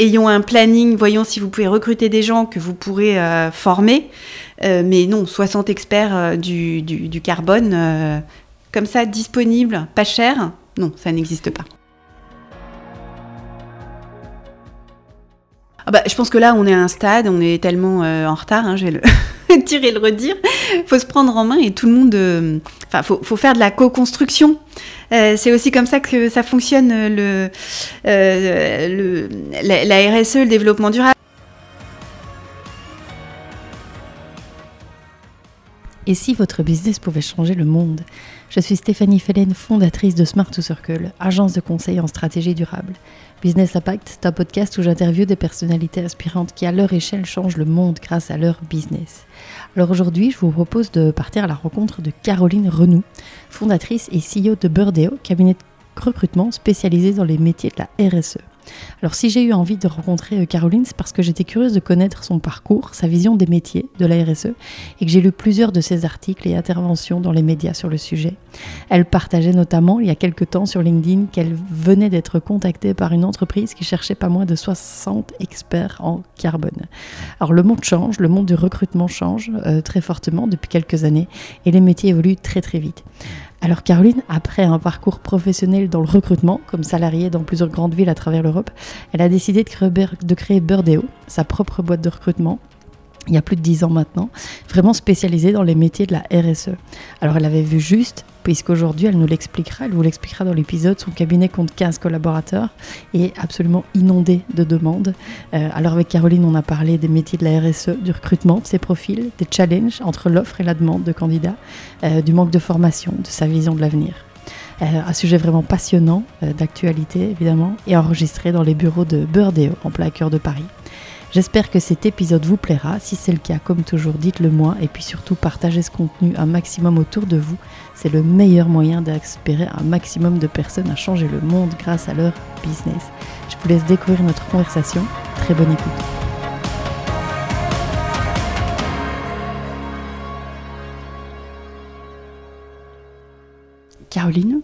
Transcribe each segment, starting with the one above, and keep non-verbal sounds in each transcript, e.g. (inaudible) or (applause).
ayons un planning, voyons si vous pouvez recruter des gens que vous pourrez former. mais non, 60 experts du, du, carbone, comme ça, disponibles, pas cher, non, ça n'existe pas. Ah bah, je pense que là, on est à un stade, on est tellement euh, en retard, hein, je vais le (laughs) dire et le redire. Il faut se prendre en main et tout le monde. Euh, enfin, faut, faut, faire de la co-construction. Euh, c'est aussi comme ça que ça fonctionne le, le la, la RSE, le développement durable. Et si votre business pouvait changer le monde? Je suis Stéphanie Fellen, fondatrice de Smart to Circle, agence de conseil en stratégie durable. Business Impact, c'est un podcast où j'interviewe des personnalités inspirantes qui, à leur échelle, changent le monde grâce à leur business. Alors aujourd'hui, je vous propose de partir à la rencontre de Caroline Renou, fondatrice et CEO de Burdeo, cabinet de recrutement spécialisé dans les métiers de la RSE. Alors si j'ai eu envie de rencontrer euh, Caroline, c'est parce que j'étais curieuse de connaître son parcours, sa vision des métiers de la RSE, et que j'ai lu plusieurs de ses articles et interventions dans les médias sur le sujet. Elle partageait notamment il y a quelque temps sur LinkedIn qu'elle venait d'être contactée par une entreprise qui cherchait pas moins de 60 experts en carbone. Alors le monde change, le monde du recrutement change euh, très fortement depuis quelques années, et les métiers évoluent très très vite. Alors Caroline, après un parcours professionnel dans le recrutement, comme salariée dans plusieurs grandes villes à travers l'Europe, elle a décidé de créer, de créer Birdeo, sa propre boîte de recrutement, il y a plus de dix ans maintenant, vraiment spécialisée dans les métiers de la RSE. Alors elle avait vu juste, puisqu'aujourd'hui elle nous l'expliquera, elle vous l'expliquera dans l'épisode, son cabinet compte 15 collaborateurs et absolument inondé de demandes. Euh, alors avec Caroline, on a parlé des métiers de la RSE, du recrutement, de ses profils, des challenges entre l'offre et la demande de candidats, euh, du manque de formation, de sa vision de l'avenir. Euh, un sujet vraiment passionnant, d'actualité évidemment, et enregistré dans les bureaux de Burdeo, en plein cœur de Paris. J'espère que cet épisode vous plaira. Si c'est le cas, comme toujours, dites-le moi et puis surtout partagez ce contenu un maximum autour de vous. C'est le meilleur moyen d'espérer un maximum de personnes à changer le monde grâce à leur business. Je vous laisse découvrir notre conversation. Très bonne écoute. Caroline,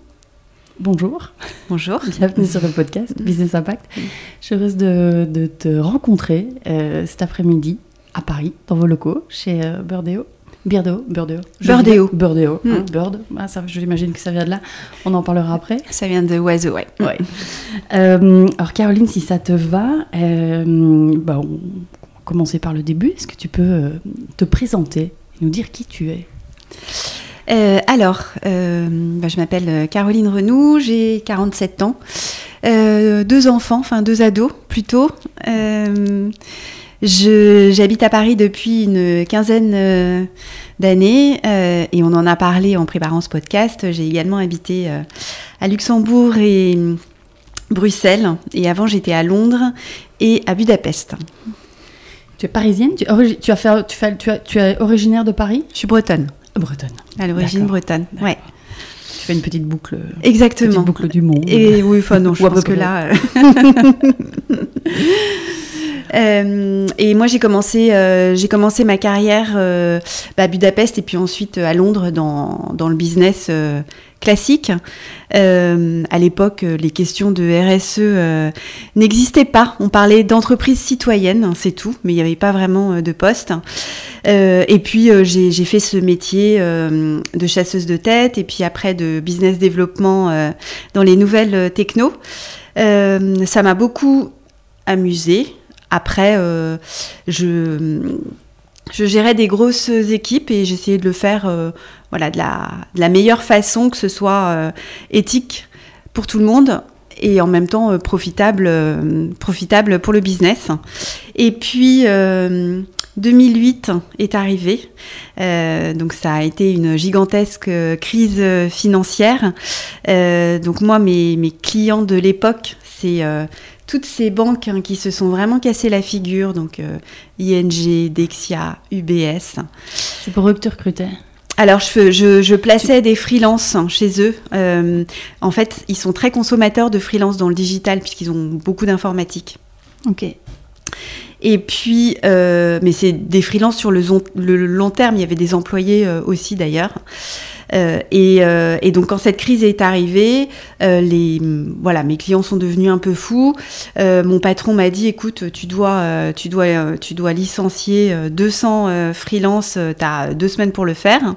Bonjour. Bonjour. Bienvenue sur le podcast Business Impact. Je suis heureuse de, te rencontrer euh, cet après-midi à Paris, dans vos locaux, chez euh, Burdeo. Birdeo, Burdeo. Burdeo. Burdeo. Hein, hmm. Bird. Ah, ça, je l'imagine que ça vient de là. On en parlera après. Ça vient de oiseau, ouais. ouais. Euh, alors, Caroline, si ça te va, bah, on va commencer par le début. Est-ce que tu peux te présenter et nous dire qui tu es? Euh, alors, euh, bah, je m'appelle euh, Caroline Renou, j'ai 47 ans, deux enfants, enfin deux ados plutôt. J'habite à Paris depuis une quinzaine d'années et on en a parlé en préparant ce podcast. J'ai également habité à Luxembourg et Bruxelles et avant j'étais à Londres et à Budapest. Tu es parisienne? Tu, tu, as fait, tu, fais, tu, tu es originaire de Paris? Je suis bretonne. Bretonne. À l'origine bretonne, ouais. Tu fais une petite boucle. Exactement. Petite boucle du monde. Et oui, enfin non, (laughs) je pense que là. Euh, (laughs) euh, et moi, j'ai commencé, euh, j'ai commencé ma carrière bah, à Budapest et puis ensuite à Londres dans, dans le business classique. Euh, à l'époque, les questions de RSE euh, n'existaient pas. On parlait d'entreprise citoyenne, c'est tout, mais il n'y avait pas vraiment euh, de poste. et puis, j'ai fait ce métier de chasseuse de tête et puis après de business développement dans les nouvelles techno. ça m'a beaucoup amusé. Après, je je gérais des grosses équipes et j'essayais de le faire euh, voilà, de la, meilleure façon, que ce soit euh, éthique pour tout le monde et en même temps euh, profitable, pour le business. Et puis 2008 est arrivé, donc ça a été une gigantesque crise financière. donc moi, mes clients de l'époque, c'est toutes ces banques hein, qui se sont vraiment cassées la figure, donc euh, ING, Dexia, UBS. C'est pour eux que tu recrutais alors, je, je, plaçais des freelances chez eux. Euh, en fait, ils sont très consommateurs de freelance dans le digital puisqu'ils ont beaucoup d'informatique. Ok. Et puis, euh, mais c'est des freelances sur le, le, long terme. Il y avait des employés aussi d'ailleurs. Et, donc quand cette crise est arrivée, les, voilà, mes clients sont devenus un peu fous. mon patron m'a dit, écoute, tu dois, tu dois, tu dois licencier 200 freelances, tu as deux semaines pour le faire.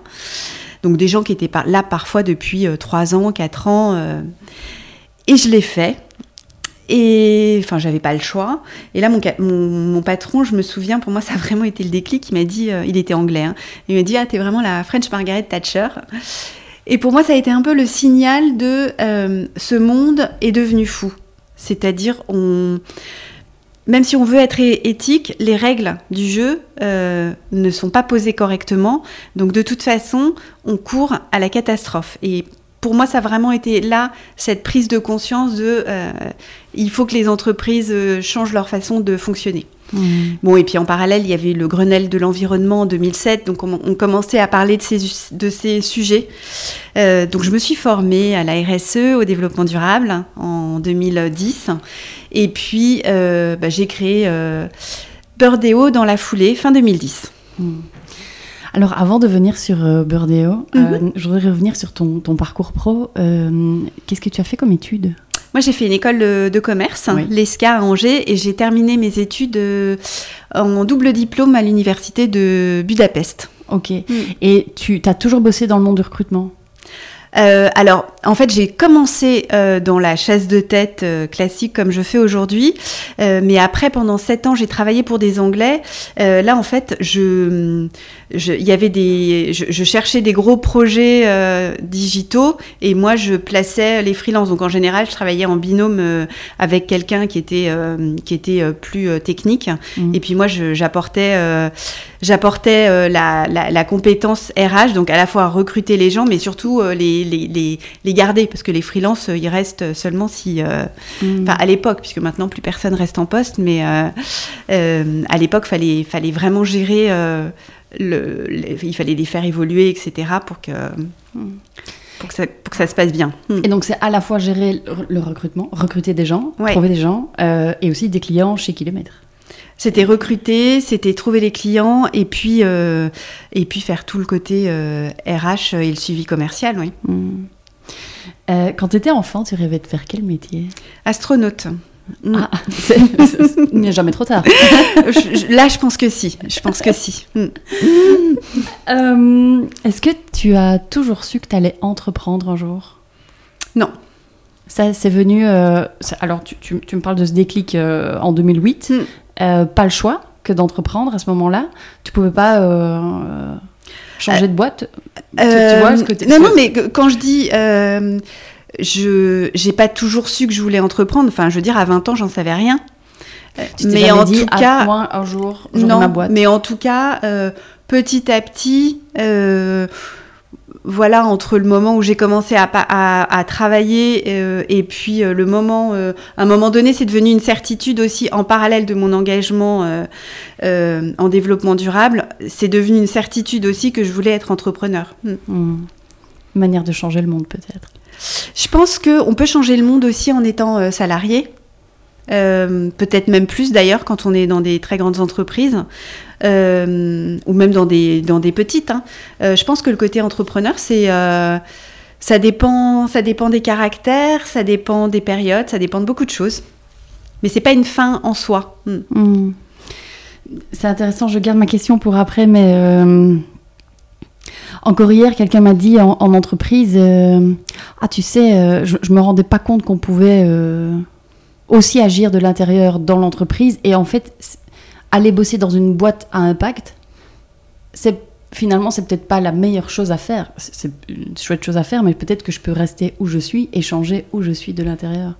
Donc des gens qui étaient là parfois depuis 3 ans, 4 ans. et je l'ai fait. Et enfin, j'avais pas le choix. Et là, mon, mon, patron, je me souviens, pour moi, ça a vraiment été le déclic. Il m'a dit, euh, il était anglais, hein. il m'a dit Ah, t'es vraiment la French Margaret Thatcher. Et pour moi, ça a été un peu le signal de euh, ce monde est devenu fou. C'est-à-dire, on. Même si on veut être éthique, les règles du jeu euh, ne sont pas posées correctement. Donc de toute façon, on court à la catastrophe. Et pour moi, ça a vraiment été là, cette prise de conscience de il faut que les entreprises euh, changent leur façon de fonctionner. Mmh. Bon, et puis en parallèle, il y avait le Grenelle de l'environnement en 2007, donc on, commençait à parler de ces, de ces sujets. Euh, donc je me suis formée à la RSE, au développement durable, en 2010. Et puis bah, j'ai créé Birdeo dans la foulée, fin 2010. Alors, avant de venir sur euh, mhm. euh je voudrais revenir sur ton, parcours pro. Euh, qu'est-ce que tu as fait comme études? Moi, j'ai fait une école de, commerce, l'ESCA à Angers, et j'ai terminé mes études euh, en double diplôme à l'université de Budapest. Ok. Mm. Et tu as toujours bossé dans le monde du recrutement? Euh, alors, en fait, j'ai commencé euh, dans la chasse de tête euh, classique comme je fais aujourd'hui, mais après, pendant sept ans, j'ai travaillé pour des Anglais. là, en fait, je, il y avait des, je, cherchais des gros projets digitaux et moi, je plaçais les freelances. Donc, en général, je travaillais en binôme avec quelqu'un qui était, qui était plus technique. Mmh. Et puis moi, j'apportais, j'apportais la, la, la, compétence RH, donc à la fois recruter les gens, mais surtout les les, les, garder, parce que les freelances, euh, ils restent seulement si... Euh, mm. Enfin, à l'époque, puisque maintenant plus personne reste en poste, mais euh, à l'époque, fallait, fallait vraiment gérer... Le, il fallait les faire évoluer, etc., pour que... Pour que, ça, pour que, ça, se passe bien. Mm. Et donc, c'est à la fois gérer le, recrutement, recruter des gens, trouver des gens, et aussi des clients chez mettre. C'était recruter, c'était trouver les clients et puis, euh, et puis faire tout le côté RH euh, et le suivi commercial, oui. Hmm. Euh, quand tu étais enfant, tu rêvais de faire quel métier? Astronaute. Hmm. Ah, (laughs) il n'y a jamais trop tard. là, je pense que si. Je pense que si. Hmm. Est-ce que tu as toujours su que tu allais entreprendre un jour? Non. Ça, c'est venu. alors, tu, tu, tu, me parles de ce déclic en 2008. Euh, pas le choix que d'entreprendre à ce moment-là. Tu pouvais pas euh, changer de boîte? Tu, vois ce que non, non, mais quand je dis je j'ai pas toujours su que je voulais entreprendre. Enfin, je veux dire, à 20 ans, j'en savais rien. mais en tout cas, un jour, non, ma boîte. Mais en tout cas, petit à petit, voilà, entre le moment où j'ai commencé à, travailler euh, et puis euh, le moment, euh, à un moment donné, c'est devenu une certitude aussi en parallèle de mon engagement en développement durable. C'est devenu une certitude aussi que je voulais être entrepreneur. Hmm. Hmm. Manière de changer le monde peut-être. Je pense qu'on peut changer le monde aussi en étant salarié. peut-être même plus d'ailleurs quand on est dans des très grandes entreprises. Euh, ou même dans des, dans des petites. Hein. Euh, je pense que le côté entrepreneur, c'est euh, ça dépend, ça dépend des caractères, ça dépend des périodes, ça dépend de beaucoup de choses. Mais c'est pas une fin en soi. Hmm. Hmm. C'est intéressant, je garde ma question pour après, mais encore hier, quelqu'un m'a dit en, entreprise Ah, tu sais, je, je me rendais pas compte qu'on pouvait aussi agir de l'intérieur dans l'entreprise. Et en fait, aller bosser dans une boîte à impact, c'est finalement c'est peut-être pas la meilleure chose à faire. C'est une chouette chose à faire, mais peut-être que je peux rester où je suis et changer où je suis de l'intérieur.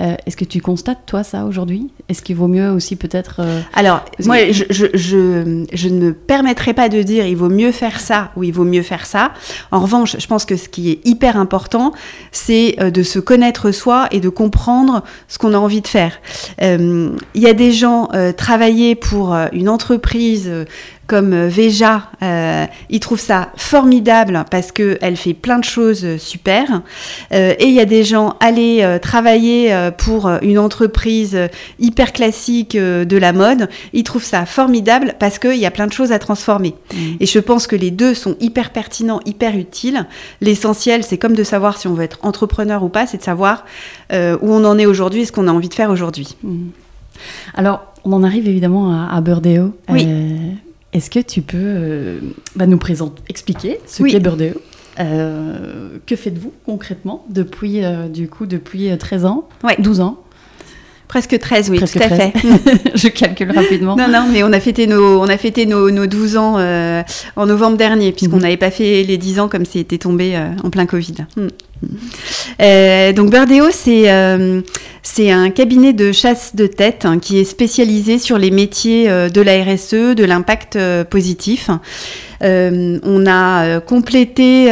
Euh, est-ce que tu constates, toi, ça aujourd'hui? Est-ce qu'il vaut mieux aussi peut-être... Euh, Alors, moi, je, je, je, je, ne permettrai pas de dire il vaut mieux faire ça ou il vaut mieux faire ça. En revanche, je pense que ce qui est hyper important, c'est euh, de se connaître soi et de comprendre ce qu'on a envie de faire. Il y a des gens travailler pour une entreprise comme Veja, ils trouvent ça formidable parce qu'elle fait plein de choses super. et il y a des gens aller travailler pour une entreprise hyper classique de la mode, ils trouvent ça formidable parce qu'il y a plein de choses à transformer. Mmh. Et je pense que les deux sont hyper pertinents, hyper utiles. L'essentiel, c'est comme de savoir si on veut être entrepreneur ou pas, c'est de savoir où on en est aujourd'hui et ce qu'on a envie de faire aujourd'hui. Mmh. Alors, on en arrive évidemment à, à Burdeo. Oui. Euh, est-ce que tu peux euh, bah, nous présenter, expliquer ce qu'est Burdeo? Euh, Que faites-vous concrètement depuis, du coup, depuis 13 ans, ouais. 12 ans? Presque 13, oui, Presque tout à 13. fait. (laughs) (laughs) Je calcule rapidement. Non, non, mais on a fêté nos, on a fêté nos, nos 12 ans euh, en novembre dernier, puisqu'on Mhm. n'avait pas fait les 10 ans comme c'était tombé euh, en plein Covid. Mm. Euh, donc c'est euh, c'est un cabinet de chasse de tête hein, qui est spécialisé sur les métiers euh, de la RSE, de l'impact positif. On a complété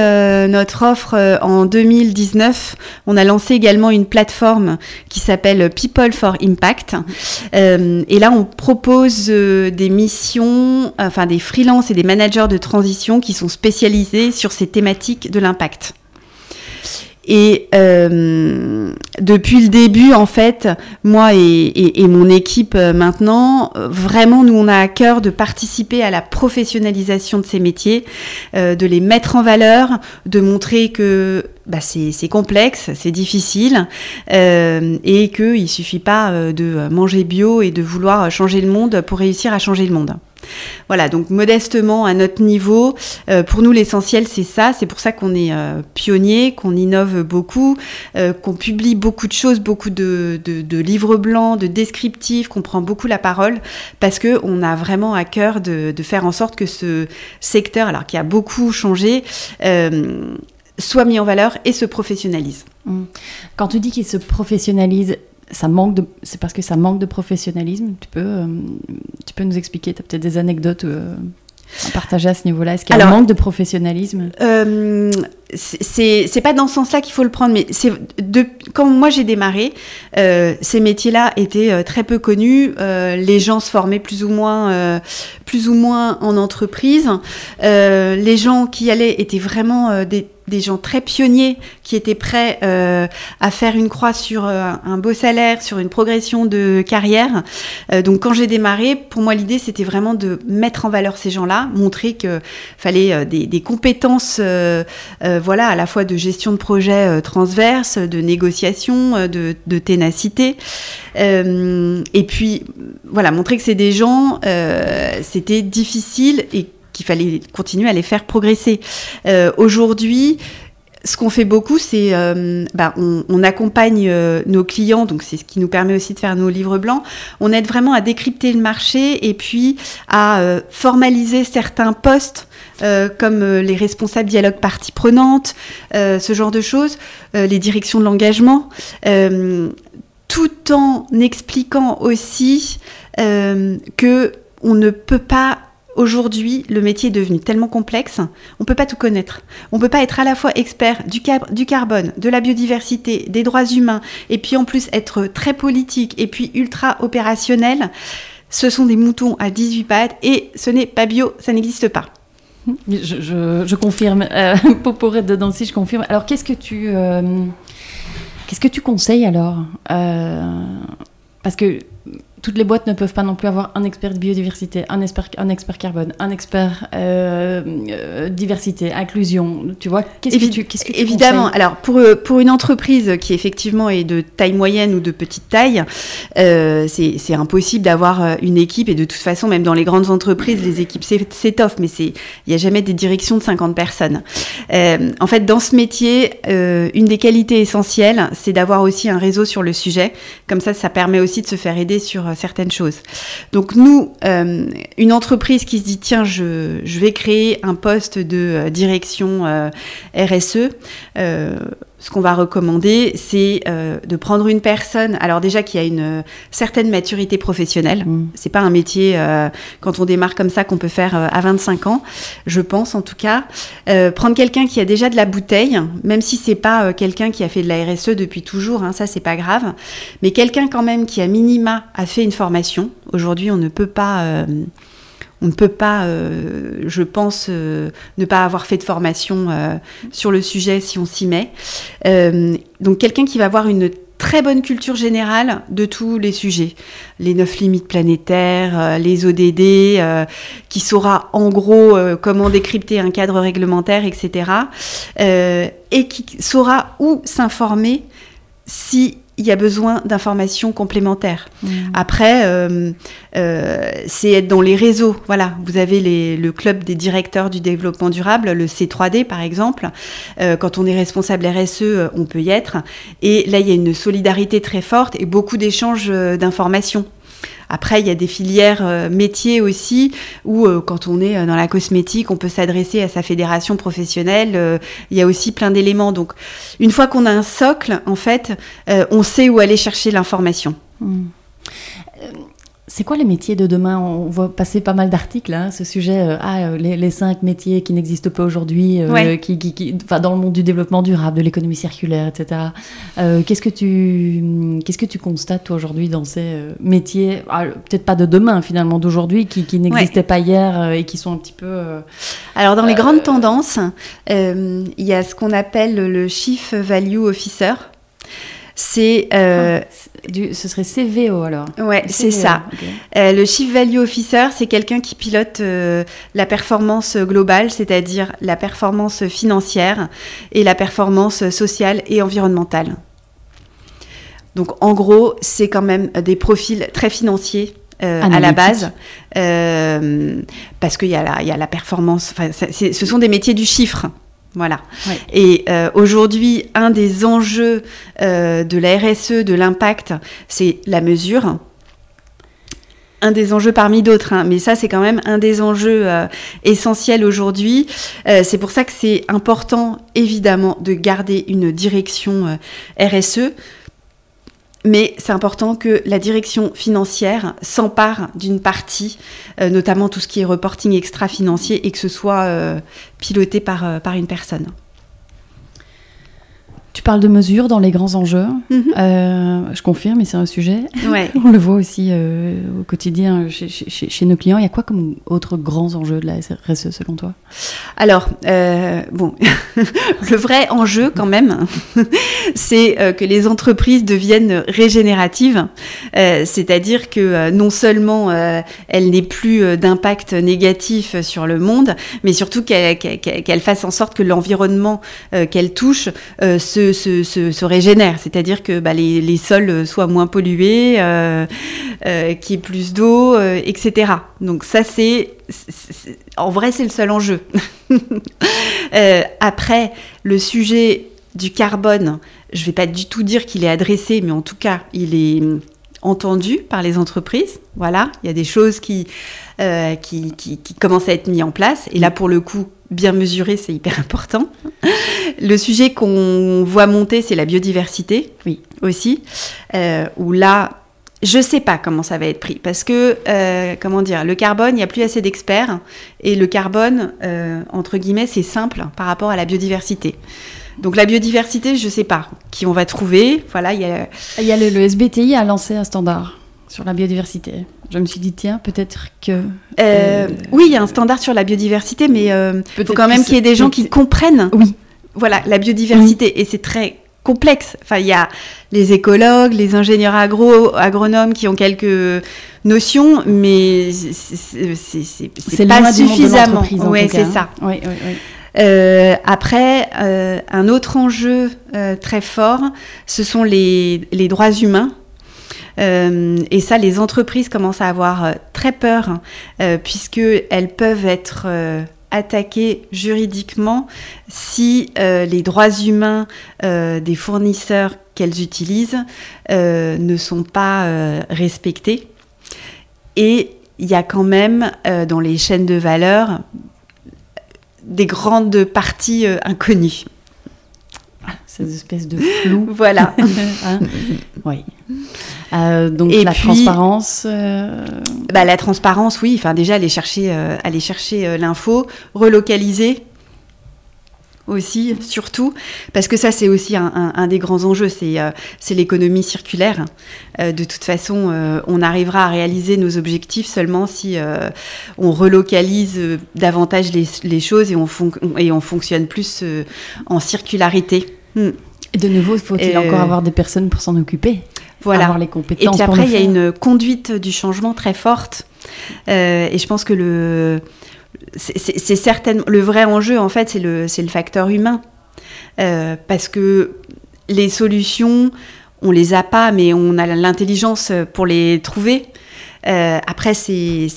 notre offre en 2019. On a lancé également une plateforme qui s'appelle People for Impact. Et là, on propose des missions, enfin des freelances et des managers de transition qui sont spécialisés sur ces thématiques de l'impact. Et euh, depuis le début, en fait, moi et, et- et mon équipe euh, maintenant, vraiment, nous, on a à cœur de participer à la professionnalisation de ces métiers, euh, de les mettre en valeur, de montrer que bah, c'est c'est complexe, c'est difficile, euh, et qu'il ne suffit pas euh, de manger bio et de vouloir changer le monde pour réussir à changer le monde. Voilà, donc modestement à notre niveau, euh, pour nous l'essentiel c'est ça, c'est pour ça qu'on est euh, pionnier, qu'on innove beaucoup, euh, qu'on publie beaucoup de choses, beaucoup de, livres blancs, de descriptifs, qu'on prend beaucoup la parole, parce que on a vraiment à cœur de, de faire en sorte que ce secteur, alors qui a beaucoup changé, soit mis en valeur et se professionnalise. Mm. Quand tu dis qu'il se professionnalise, ça manque de, c'est parce que ça manque de professionnalisme. Tu peux, euh, tu peux nous expliquer. Tu as peut-être des anecdotes euh, à partager à ce niveau-là. Est-ce qu'il y a un manque de professionnalisme? Euh, c'est c'est pas dans ce sens-là qu'il faut le prendre, mais c'est de quand moi j'ai démarré, euh, ces métiers-là étaient très peu connus. les gens se formaient plus ou moins, plus ou moins en entreprise. Les gens qui allaient étaient vraiment des des gens très pionniers qui étaient prêts euh, à faire une croix sur euh, un beau salaire, sur une progression de carrière. Euh, donc quand j'ai démarré, pour moi l'idée c'était vraiment de mettre en valeur ces gens-là, montrer que fallait des, compétences, voilà, à la fois de gestion de projet transverse, de négociation, de, de ténacité, et puis voilà, montrer que c'est des gens, c'était difficile et qu'il fallait continuer à les faire progresser. Euh, Aujourd'hui, ce qu'on fait beaucoup, c'est euh, bah, on, accompagne euh, nos clients, donc c'est ce qui nous permet aussi de faire nos livres blancs. On aide vraiment à décrypter le marché et puis à euh, formaliser certains postes comme les responsables dialogue parties prenantes, euh, ce genre de choses, les directions de l'engagement, tout en expliquant aussi que on ne peut pas Aujourd'hui, le métier est devenu tellement complexe, on peut pas tout connaître. On peut pas être à la fois expert du, du carbone, de la biodiversité, des droits humains, et puis en plus être très politique et puis ultra opérationnel. Ce sont des moutons à 18 pattes et ce n'est pas bio, ça n'existe pas. je, confirme. Euh, (laughs) pour, être dedans aussi, je confirme. Alors, qu'est-ce que tu, euh, qu'est-ce que tu conseilles alors Euh, Parce que toutes les boîtes ne peuvent pas non plus avoir un expert de biodiversité, un expert, un expert carbone, un expert euh, euh, diversité, inclusion. Tu vois, qu'est-ce que tu, qu'est-ce que tu Évidemment. Alors pour euh, pour une entreprise qui effectivement est de taille moyenne ou de petite taille, euh, c'est c'est impossible d'avoir une équipe et de toute façon même dans les grandes entreprises les équipes s'é- s'étoffent, mais c'est il y a jamais des directions de 50 personnes. En fait dans ce métier, une des qualités essentielles, c'est d'avoir aussi un réseau sur le sujet. Comme ça, ça permet aussi de se faire aider sur certaines choses. Donc nous, euh, une entreprise qui se dit tiens, je, je vais créer un poste de euh, direction euh, RSE, euh, ce qu'on va recommander, c'est euh, de prendre une personne, alors déjà qui a une euh, certaine maturité professionnelle. Mm. C'est pas un métier euh, quand on démarre comme ça qu'on peut faire à 25 ans, je pense en tout cas. Prendre quelqu'un qui a déjà de la bouteille, même si c'est pas quelqu'un qui a fait de la RSE depuis toujours, hein, ça c'est pas grave, mais quelqu'un quand même qui a minima a fait une formation. Aujourd'hui, on ne peut pas on ne peut pas, je pense, ne pas avoir fait de formation sur le sujet si on s'y met. donc quelqu'un qui va avoir une très bonne culture générale de tous les sujets. Les neuf limites planétaires, euh, les ODD, euh, qui saura en gros euh, comment décrypter un cadre réglementaire, etc. et qui saura où s'informer si il y a besoin d'informations complémentaires. Mmh. Après, euh, euh, c'est être dans les réseaux. Voilà, vous avez le club des directeurs du développement durable, le C3D par exemple. Euh, quand on est responsable RSE, on peut y être. Et là, il y a une solidarité très forte et beaucoup d'échanges d'informations. Après, il y a des filières euh, métiers aussi où, euh, quand on est euh, dans la cosmétique, on peut s'adresser à sa fédération professionnelle. il y a aussi plein d'éléments. Donc, une fois qu'on a un socle, en fait, on sait où aller chercher l'information. Mmh. C'est quoi les métiers de demain? On voit passer pas mal d'articles, hein, ce sujet, euh, ah, euh, les, cinq métiers qui n'existent pas aujourd'hui, euh, qui, qui, dans le monde du développement durable, de l'économie circulaire, etc. qu'est-ce que tu, qu'est-ce que tu constates toi aujourd'hui dans ces métiers, ah, peut-être pas de demain finalement, d'aujourd'hui, qui, qui n'existaient pas hier et qui sont un petit peu. Alors dans les grandes tendances, il y a ce qu'on appelle le Chief Value Officer. C'est euh, ce serait CVO alors. Ouais, c'est ça. Euh, le Chief Value Officer, c'est quelqu'un qui pilote euh, la performance globale, c'est-à-dire la performance financière et la performance sociale et environnementale. Donc en gros, c'est quand même des profils très financiers à la base, parce qu'il y, y, a la performance. Ce sont des métiers du chiffre. Voilà. Et euh, aujourd'hui, un des enjeux euh, de la RSE, de l'impact, c'est la mesure. Un des enjeux parmi d'autres, hein. mais ça c'est quand même un des enjeux euh, essentiels aujourd'hui. c'est pour ça que c'est important évidemment de garder une direction RSE mais c'est important que la direction financière s'empare d'une partie, euh, notamment tout ce qui est reporting extra-financier, et que ce soit euh, piloté par, euh, par une personne. Tu parles de mesures dans les grands enjeux. Mhm. Euh, je confirme, mais c'est un sujet. (laughs) On le voit aussi euh, au quotidien chez, nos clients. Il y a quoi comme autres grands enjeux de la RSE selon toi? Alors, euh, bon, (laughs) le vrai enjeu quand même, (laughs) c'est que les entreprises deviennent régénératives. C'est-à-dire que non seulement elles n'aient plus d'impact négatif sur le monde, mais surtout qu'elles fassent en sorte que l'environnement qu'elles touchent se se, régénère, c'est-à-dire que bah, les, sols soient moins pollués, euh, euh, qu'il y ait plus d'eau, euh, etc. Donc ça, c'est, en vrai, c'est le seul enjeu. (laughs) après, le sujet du carbone, je ne vais pas du tout dire qu'il est adressé, mais en tout cas, il est entendu par les entreprises. Voilà, il y a des choses qui, qui, qui commencent à être mises en place. Et là, pour le coup, bien mesuré, c'est hyper important. Le sujet qu'on voit monter, c'est la biodiversité, oui, aussi, euh, où là, je ne sais pas comment ça va être pris, parce que, euh, comment dire, le carbone, il n'y a plus assez d'experts, et le carbone, euh, entre guillemets, c'est simple par rapport à la biodiversité. Donc la biodiversité, je ne sais pas qui on va trouver. Voilà, il y a... Il y a le, le SBTI a lancé un standard sur la biodiversité. Je me suis dit, tiens, peut-être que... Euh, euh, oui, il y a un standard sur la biodiversité, mais il euh, faut quand même qu'il y ait des gens qui comprennent oui. voilà, la biodiversité. Et c'est très complexe. Enfin, il y a les écologues, les ingénieurs agro, agronomes qui ont quelques notions, mais c'est pas suffisamment. Oui, c'est ça. Oui, oui, oui. après, un autre enjeu très fort, ce sont les, les droits humains. Euh, et ça, les entreprises commencent à avoir euh, très peur, hein, euh, puisqu'elles peuvent être attaquées juridiquement si les droits humains des fournisseurs qu'elles utilisent ne sont pas respectés. Et il y a quand même dans les chaînes de valeur des grandes parties inconnues ces espèces de flou. (laughs) voilà. (laughs) Hein oui. Euh, donc la transparence. Euh, bah, la transparence, oui. Enfin déjà aller chercher, euh, aller chercher l'info, relocaliser. Aussi, surtout, parce que ça, c'est aussi un, des grands enjeux, c'est euh, l'économie circulaire. Euh, de toute façon, euh, on arrivera à réaliser nos objectifs seulement si on relocalise davantage les, choses et on, et on fonctionne plus en circularité. Hmm. Et de nouveau, faut-il encore avoir des personnes pour s'en occuper? Voilà. Avoir les compétences. Et puis après, il y a une conduite du changement très forte. et je pense que le c'est certainement le vrai enjeu en fait, c'est le, facteur humain, euh, parce que les solutions, on les a pas, mais on a l'intelligence pour les trouver. Euh, après, c'est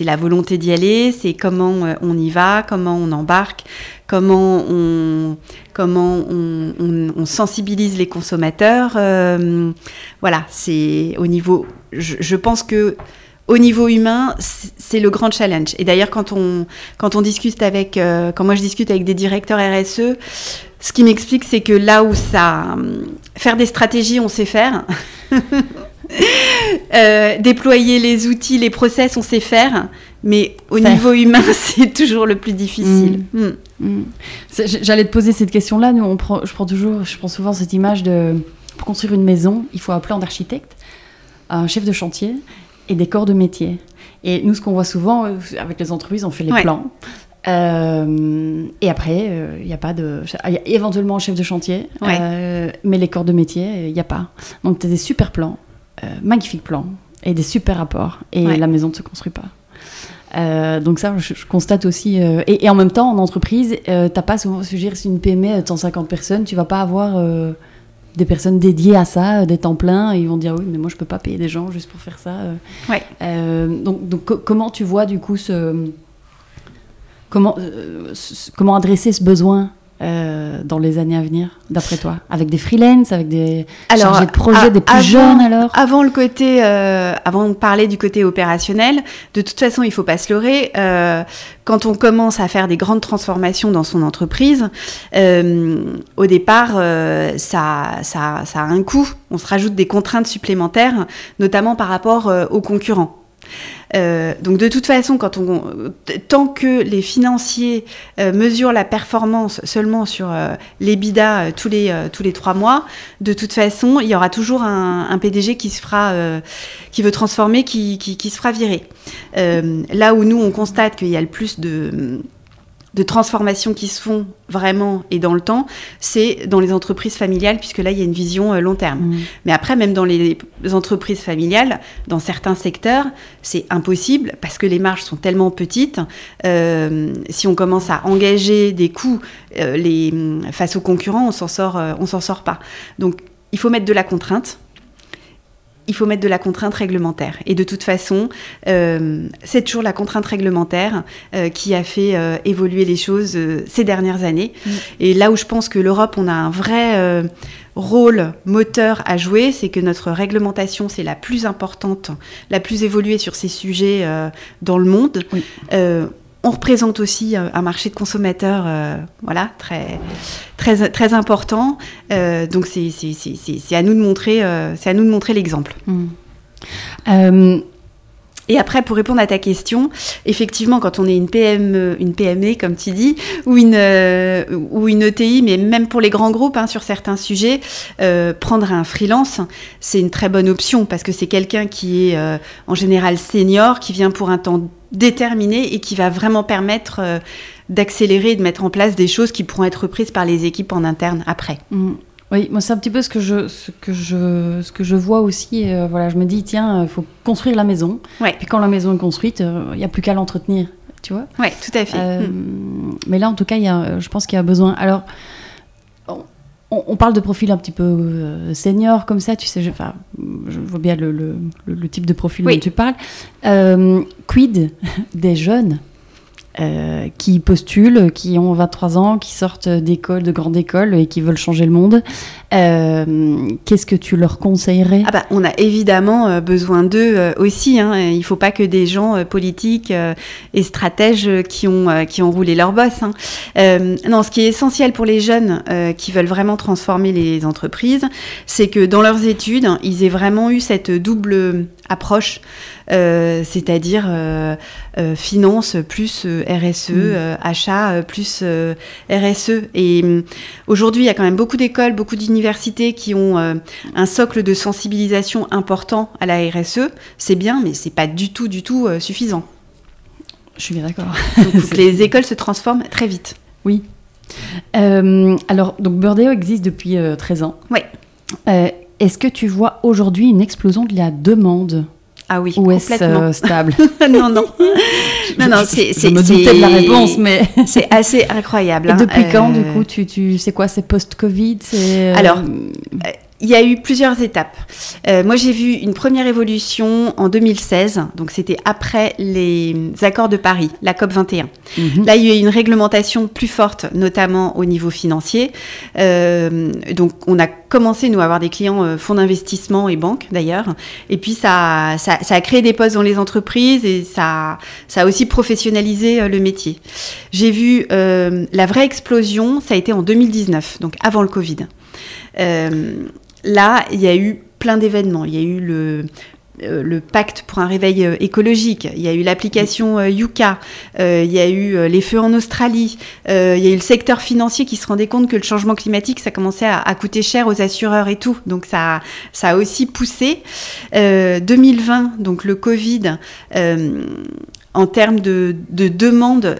la volonté d'y aller, c'est comment euh, on y va, comment on embarque, comment on, sensibilise les consommateurs. Voilà, c'est au niveau. Je pense que au niveau humain, c'est le grand challenge. Et d'ailleurs, quand on, quand on discute avec, euh, quand moi je discute avec des directeurs RSE, ce qui m'explique, c'est que là où ça, hum, faire des stratégies, on sait faire. (laughs) Euh, déployer les outils, les process, on sait faire. Mais au niveau humain, (laughs) c'est toujours le plus difficile. Mm. Mm. Mm. J'allais te poser cette question-là. Nous, on prend, je prends toujours, je prends souvent cette image de pour construire une maison, il faut un plan d'architecte, un chef de chantier et des corps de métier. Et nous, ce qu'on voit souvent euh, avec les entreprises, on fait les plans. Euh, et après, il euh, n'y a pas de. Il y a éventuellement un chef de chantier, mais les corps de métier, il n'y a pas. Donc, tu as des super plans, magnifiques plans, et des super rapports, et la maison ne se construit pas. donc ça, je, constate aussi. Et, en même temps, en entreprise, tu n'as pas souvent, je veux dire, c'est une PME de 150 personnes, tu vas pas avoir des personnes dédiées à ça, euh, des temps pleins, et ils vont dire oui, mais moi je peux pas payer des gens juste pour faire ça. Euh. Ouais. Euh, donc, donc comment tu vois du coup ce comment comment adresser ce besoin euh, dans les années à venir, d'après toi Avec des freelance, avec des alors, chargés de projet, des plus jeunes alors Avant le côté, euh, avant de parler du côté opérationnel, de toute façon, il faut pas se leurrer. Euh, quand on commence à faire des grandes transformations dans son entreprise, au départ, ça, ça, ça a un coût. On se rajoute des contraintes supplémentaires, notamment par rapport aux concurrents. Euh, donc de toute façon, quand on, tant que les financiers euh, mesurent la performance seulement sur euh, les bidas tous les tous les trois mois, de toute façon, il y aura toujours un, PDG qui se fera, qui veut transformer, qui, qui se fera virer. là où nous on constate qu'il y a le plus de de transformations qui se font vraiment et dans le temps, c'est dans les entreprises familiales, puisque là, il y a une vision euh, long terme. Mmh. Mais après, même dans les entreprises familiales, dans certains secteurs, c'est impossible parce que les marges sont tellement petites. Euh, si on commence à engager des coûts euh, les, face aux concurrents, on s'en sort, on s'en sort pas. Donc, il faut mettre de la contrainte il faut mettre de la contrainte réglementaire. Et de toute façon, euh, c'est toujours la contrainte réglementaire euh, qui a fait euh, évoluer les choses ces dernières années. Mm. Et là où je pense que l'Europe, on a un vrai rôle moteur à jouer, c'est que notre réglementation, c'est la plus importante, la plus évoluée sur ces sujets dans le monde. On représente aussi euh, un marché de consommateurs euh, voilà, très, très, très important. Euh, donc c'est à nous de montrer, montrer l'exemple. Hmm. Et après, pour répondre à ta question, effectivement, quand on est une PME, une PME comme tu dis, ou une, ou une ETI, mais même pour les grands groupes hein, sur certains sujets, prendre un freelance, c'est une très bonne option parce que c'est quelqu'un qui est en général senior, qui vient pour un temps déterminé et qui va vraiment permettre euh, d'accélérer et de mettre en place des choses qui pourront être reprises par les équipes en interne après. Mm. Oui, moi c'est un petit peu ce que je, ce que je, ce que je vois aussi. Euh, voilà, je me dis tiens, il faut construire la maison. Ouais. Puis quand la maison est construite, il euh, n'y a plus qu'à l'entretenir, tu vois. Oui, tout à fait. Mm. Mais là, en tout cas, y a, je pense qu'il y a besoin. Alors, on, parle de profil un petit peu euh, senior comme ça, tu sais, je, je vois bien le, type de profil dont tu parles. Euh, quid (laughs) des jeunes? Euh, qui postulent, qui ont 23 ans, qui sortent d'écoles, de grandes écoles et qui veulent changer le monde. Euh, qu'est-ce que tu leur conseillerais? Ah bah, On a évidemment euh, besoin d'eux aussi. Hein. Il ne faut pas que des gens politiques et stratèges qui ont, qui ont roulé leur boss. Hein. non, ce qui est essentiel pour les jeunes qui veulent vraiment transformer les entreprises, c'est que dans leurs études, ils aient vraiment eu cette double approche c'est-à-dire finance plus RSE, mm. achat plus RSE. Et mm, aujourd'hui, il y a quand même beaucoup d'écoles, beaucoup d'universités qui ont un socle de sensibilisation important à la RSE. C'est bien, mais c'est pas du tout, du tout suffisant. Je suis bien d'accord. (laughs) les écoles se transforment très vite. Oui. alors, donc Burdeo existe depuis 13 ans. Oui. Est-ce que tu vois aujourd'hui une explosion de la demande? Ah oui, Ou est-ce euh, stable (laughs) Non, non. (laughs) non, non, c'est. Je me doutais de la réponse, mais. (laughs) c'est assez incroyable. Et hein. depuis quand, du euh, coup, tu, tu c'est quoi C'est post-Covid Alors, euh, il y a eu plusieurs étapes. Euh, moi, j'ai vu une première évolution en 2016, donc c'était après les accords de Paris, la COP 21. Mhm. Là, il y a eu une réglementation plus forte, notamment au niveau financier. Euh, donc, on a commencé, nous, à avoir des clients euh, fonds d'investissement et banques, d'ailleurs. Et puis, ça, ça, a créé des postes dans les entreprises et ça, ça a aussi professionnalisé le métier. J'ai vu la vraie explosion, ça a été en 2019, donc avant le Covid. Euh, là, il y a eu plein d'événements. Il y a eu le, euh, pacte pour un réveil euh, écologique, il y a eu l'application euh, Yuka, il y a eu les feux en Australie, il y a eu le secteur financier qui se rendait compte que le changement climatique, ça commençait à, coûter cher aux assureurs et tout. Donc ça, ça a aussi poussé. 2020, donc le Covid, en termes de, de demande,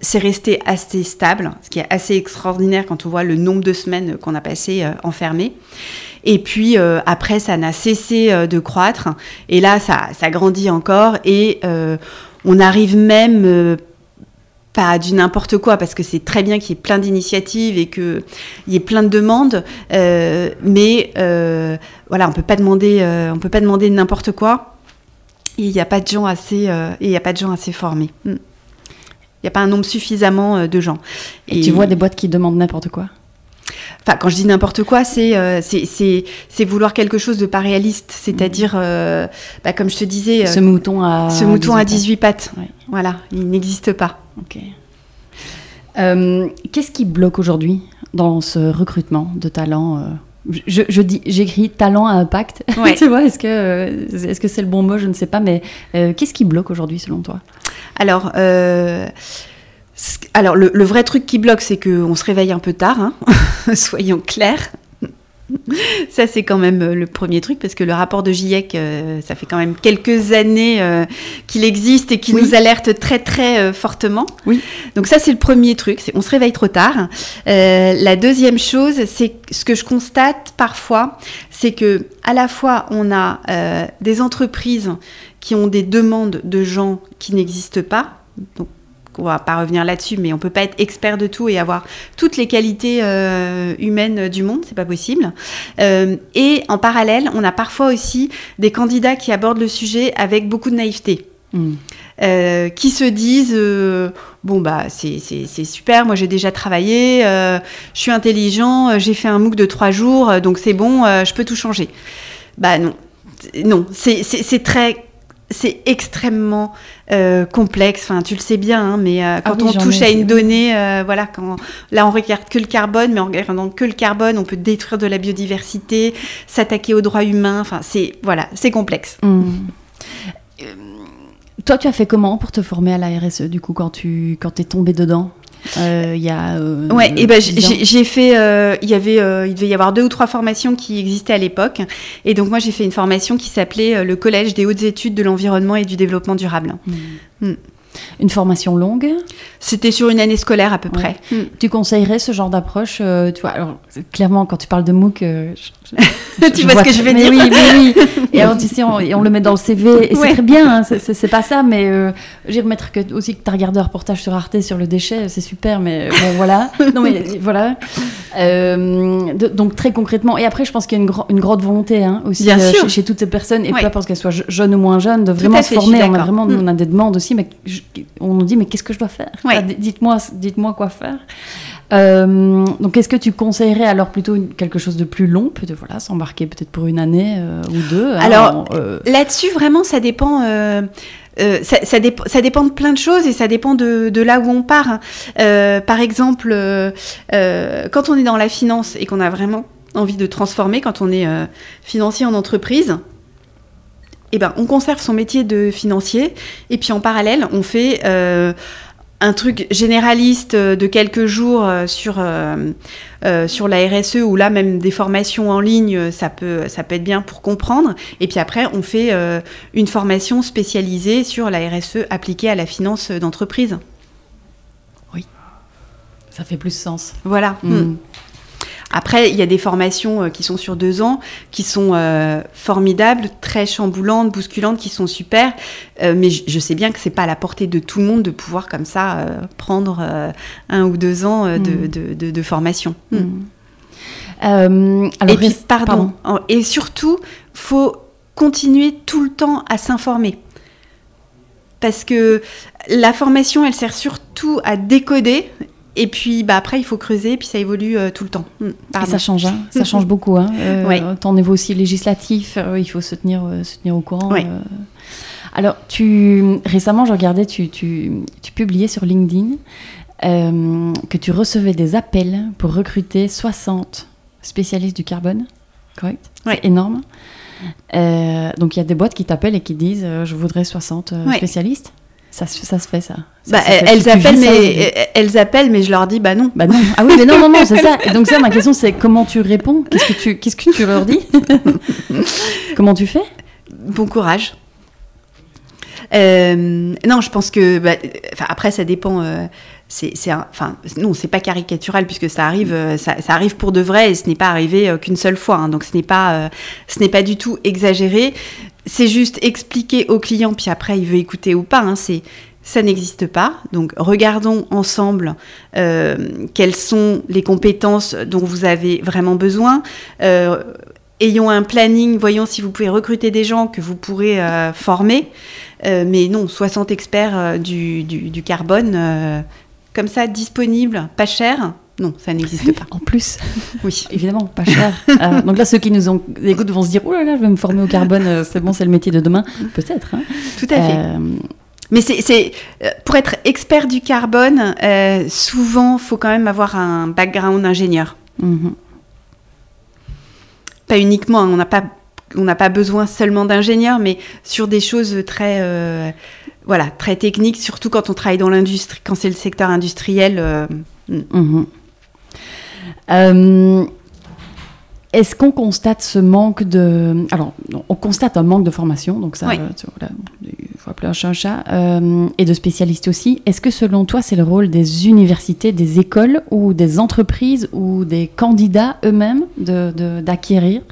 c'est resté assez stable, ce qui est assez extraordinaire quand on voit le nombre de semaines qu'on a passé enfermé. Et puis euh, après, ça n'a cessé euh, de croître. Et là, ça, ça grandit encore. Et euh, on arrive même pas du n'importe quoi, parce que c'est très bien qu'il y ait plein d'initiatives et qu'il y ait plein de demandes, mais voilà, on peut pas demander, on peut pas demander n'importe quoi. Il n'y a pas de gens assez, il y a pas de gens assez formés. Hmm. Il n'y a pas un nombre suffisamment de gens. et tu vois des boîtes qui demandent n'importe quoi Enfin, quand je dis n'importe quoi, c'est euh, c'est vouloir quelque chose de pas réaliste. C'est-à-dire, euh, bah, comme je te disais. ce mouton à. Ce mouton 18 à 18 pattes. Voilà, il n'existe pas. Ok. Euh, qu'est-ce qui bloque aujourd'hui dans ce recrutement de talents je, je, dis, j'écris talent à impact. (laughs) tu vois, est-ce que est-ce que c'est le bon mot Je ne sais pas, mais qu'est-ce qui bloque aujourd'hui selon toi? Alors. Alors, le, vrai truc qui bloque, c'est qu'on se réveille un peu tard, hein. (laughs) soyons clairs. (laughs) Ça, c'est quand même euh, le premier truc, parce que le rapport de GIEC, euh, ça fait quand même quelques années euh, qu'il existe et qu'il nous alerte très, très fortement. Oui. Donc ça, c'est le premier truc, c'est on se réveille trop tard. la deuxième chose, c'est ce que je constate parfois, c'est que à la fois, on a des entreprises qui ont des demandes de gens qui n'existent pas. Donc, on va pas revenir là-dessus, mais on peut pas être expert de tout et avoir toutes les qualités euh, humaines du monde, c'est pas possible. Euh, et en parallèle, on a parfois aussi des candidats qui abordent le sujet avec beaucoup de naïveté. Hmm. Euh, qui se disent bon bah c'est super moi j'ai déjà travaillé je suis intelligent j'ai fait un MOOC de trois jours donc c'est bon je peux tout changer bah non non c'est très c'est extrêmement euh, complexe. Enfin, tu le sais bien, hein, mais euh, quand ah on touche à une donnée, euh, voilà, quand là on regarde que le carbone, mais en regardant que le carbone, on peut détruire de la biodiversité, s'attaquer aux droits humains. Enfin, c'est voilà, c'est complexe. Mmh. Toi, tu as fait comment pour te former à la RSE du coup quand tu quand es tombé dedans? Euh, il y a. Euh, ouais, et ben j'ai fait. Euh, il y avait, il devait y avoir deux ou trois formations qui existaient à l'époque, et donc moi j'ai fait une formation qui s'appelait le Collège des hautes études de l'environnement et du développement durable. Mmh. Mmh. Une formation longue? C'était sur une année scolaire à peu près. Hmm. Tu conseillerais ce genre d'approche euh, Tu vois, alors clairement, quand tu parles de MOOC, euh, (laughs) tu vois, ce que je vais dire. Oui, oui. (laughs) Et alors, tu sais, on, on, le met dans le CV, et c'est très bien, hein, c'est pas ça, mais euh, j'ai remettre que, aussi que tu as regardé un reportage sur Arte sur le déchet, c'est super, mais bon, voilà. (laughs) non, mais voilà. Euh, donc, très concrètement, et après, je pense qu'il y a une, une, grande volonté hein, aussi chez, chez, toutes ces personnes, et peu importe qu'elles soient jeunes ou moins jeunes, de vraiment se former. On a vraiment on a des demandes aussi, mais on nous dit mais qu'est-ce que je dois faire? Dites-moi, dites-moi quoi faire. Euh, donc, est-ce que tu conseillerais alors plutôt quelque chose de plus long, peut voilà, s'embarquer peut-être pour une année euh, ou deux hein, Alors euh, là-dessus, vraiment, ça dépend. Ça, ça, dépend de plein de choses et ça dépend de, de là où on part. Hein. par exemple, quand on est dans la finance et qu'on a vraiment envie de transformer, quand on est financier en entreprise, eh ben, on conserve son métier de financier et puis en parallèle, on fait euh, un truc généraliste de quelques jours euh, sur, euh, euh, sur la RSE ou là même des formations en ligne, ça peut, ça peut être bien pour comprendre. Et puis après, on fait euh, une formation spécialisée sur la RSE appliquée à la finance d'entreprise. Ça fait plus sens. Voilà. Mm. Mm. Après, il y a des formations euh, qui sont sur deux ans, qui sont euh, formidables, très chamboulantes, bousculantes, qui sont super. Euh, mais je, sais bien que c'est pas à la portée de tout le monde de pouvoir comme ça euh, prendre un ou deux ans de, Mm. de- de- de formation. Mm. Mm. Alors, et puis, pardon. En- Et surtout, faut continuer tout le temps à s'informer. Parce que la formation, elle sert surtout à décoder. Et puis, bah, après, il faut creuser, puis ça évolue euh, tout le temps. Mm, Et ça change, hein. ça change beaucoup. Hein. Euh, Ouais. Niveau aussi législatif, euh, il faut se tenir, euh, se tenir au courant. Ouais. Alors, tu, récemment, je regardais, tu, tu, tu publiais sur LinkedIn que tu recevais des appels pour recruter 60 spécialistes du carbone. Correct? Ouais. C'est énorme. Donc, il y a des boîtes qui t'appellent et qui disent Je voudrais 60 euh, Ouais. spécialistes. Ça, se- ça se fait, ça. Ça, Bah, ça elles, Tu appellent, mais, aujourd'hui elles appellent, mais je leur dis, bah non. bah non. Ah oui, mais non, non, non, c'est ça. (laughs) Et donc ça, ma question, c'est comment tu réponds? Qu'est-ce que tu, qu'est-ce que tu leur dis? (laughs) Comment tu fais? Bon courage. Euh, non, je pense que. bah, euh, après, ça dépend. euh, c'est, enfin, non, c'est pas caricatural puisque ça arrive, euh, ça, ça arrive pour de vrai et ce n'est pas arrivé euh, qu'une seule fois. hein. donc, ce n'est pas, euh, ce n'est pas du tout exagéré. C'est juste expliquer au client, puis après, il veut écouter ou pas. hein, ça n'existe pas. Donc, regardons ensemble euh, quelles sont les compétences dont vous avez vraiment besoin. Euh, ayons un planning, voyons si vous pouvez recruter des gens que vous pourrez euh, former. Mais non, 60 experts du, carbone, comme ça, disponibles, pas cher, non, ça n'existe pas. En plus, Oui. évidemment, pas cher. Euh, donc là, ceux qui nous ont, écoutent vont se dire Oh là là, je vais me former au carbone, euh, c'est bon, c'est le métier de demain. Peut-être. hein. Tout à fait. Euh, Mais c'est, pour être expert du carbone, euh, souvent, faut quand même avoir un background ingénieur. mhm. Pas uniquement, hein, on n'a pas, on n'a pas besoin seulement d'ingénieurs, mais sur des choses très, euh, voilà, très techniques, surtout quand on travaille dans l'industrie, quand c'est le secteur industriel. euh, Mhm. Euh, Est-ce qu'on constate ce manque de... Alors, on constate un manque de formation, donc ça, Oui. euh, voilà, il faut appeler un chat un chat, euh, et de spécialistes aussi. Est-ce que selon toi, c'est le rôle des universités, des écoles ou des entreprises ou des candidats eux-mêmes de- de- d'acquérir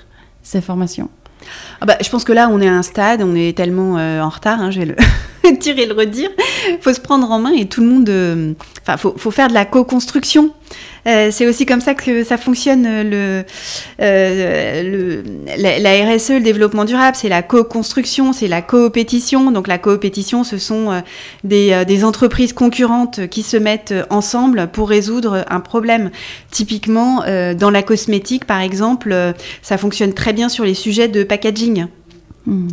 ces formations? Ah bah, je pense que là, on est à un stade, on est tellement euh, en retard, hein, je vais le (laughs) dire et le redire. Faut se prendre en main et tout le monde. euh, Enfin, faut, faut faire de la co-construction. Euh, c'est aussi comme ça que ça fonctionne euh, le, le, la, RSE, le développement durable, c'est la co-construction, c'est la coopétition. Donc la coopétition, ce sont des, entreprises concurrentes qui se mettent ensemble pour résoudre un problème. Typiquement, dans la cosmétique, par exemple, ça fonctionne très bien sur les sujets de packaging. Hmm.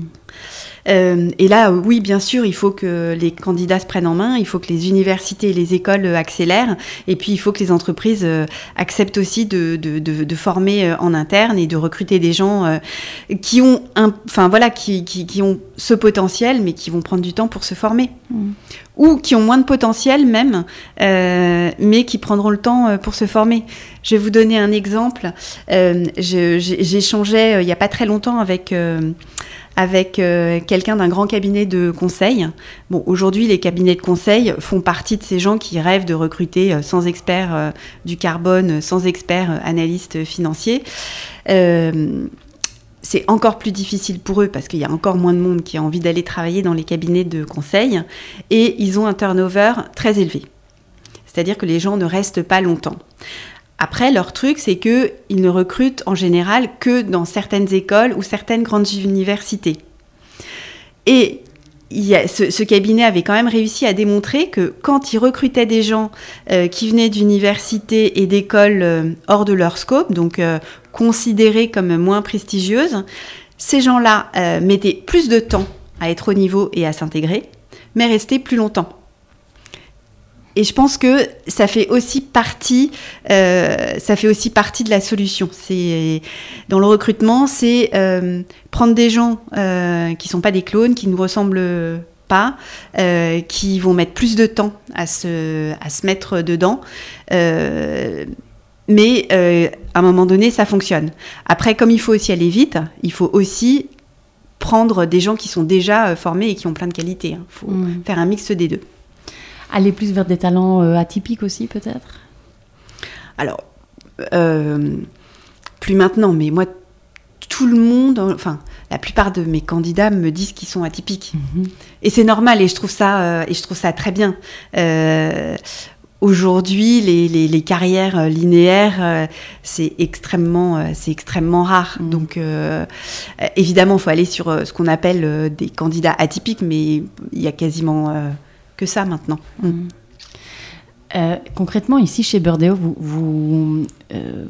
Euh, et là, oui, bien sûr, il faut que les candidats se prennent en main, il faut que les universités et les écoles euh, accélèrent, et puis il faut que les entreprises euh, acceptent aussi de, de, de, de former en interne et de recruter des gens qui ont, un, enfin voilà, qui, qui, qui ont ce potentiel, mais qui vont prendre du temps pour se former, Mm. ou qui ont moins de potentiel même, euh, mais qui prendront le temps pour se former. Je vais vous donner un exemple. Euh, J'échangeais il n'y a pas très longtemps avec avec euh, quelqu'un d'un grand cabinet de conseil. Bon, aujourd'hui, les cabinets de conseil font partie de ces gens qui rêvent de recruter euh, sans experts euh, du carbone, sans experts analystes financiers. C'est encore plus difficile pour eux parce qu'il y a encore moins de monde qui a envie d'aller travailler dans les cabinets de conseil et ils ont un turnover très élevé. C'est-à-dire que les gens ne restent pas longtemps. Après, leur truc, c'est qu'ils ne recrutent en général que dans certaines écoles ou certaines grandes universités. Et ce, cabinet avait quand même réussi à démontrer que quand ils recrutaient des gens euh, qui venaient d'universités et d'écoles euh, hors de leur scope, donc euh, considérées comme moins prestigieuses, ces gens-là mettaient plus de temps à être au niveau et à s'intégrer, mais restaient plus longtemps. Et je pense que ça fait aussi partie, euh, ça fait aussi partie de la solution. C'est dans le recrutement, c'est euh, prendre des gens euh, qui sont pas des clones, qui nous ressemblent pas, euh, qui vont mettre plus de temps à se, à se mettre dedans. Mais à un moment donné, ça fonctionne. Après, comme il faut aussi aller vite, il faut aussi prendre des gens qui sont déjà formés et qui ont plein de qualités. Il faut Mm. faire un mix des deux. Aller plus vers des talents euh, atypiques aussi, peut-être? Alors, euh, plus maintenant, mais moi, tout le monde, enfin, la plupart de mes candidats me disent qu'ils sont atypiques. Et c'est normal, et je trouve ça, euh, et je trouve ça très bien. Euh, Aujourd'hui, les, les- les carrières linéaires, euh, c'est extrêmement, c'est extrêmement rare. Mm. Donc, évidemment, il faut aller sur ce qu'on appelle des candidats atypiques, mais il y a quasiment que ça maintenant. Mm. Euh, concrètement, ici chez Burdeo, vous, vous euh,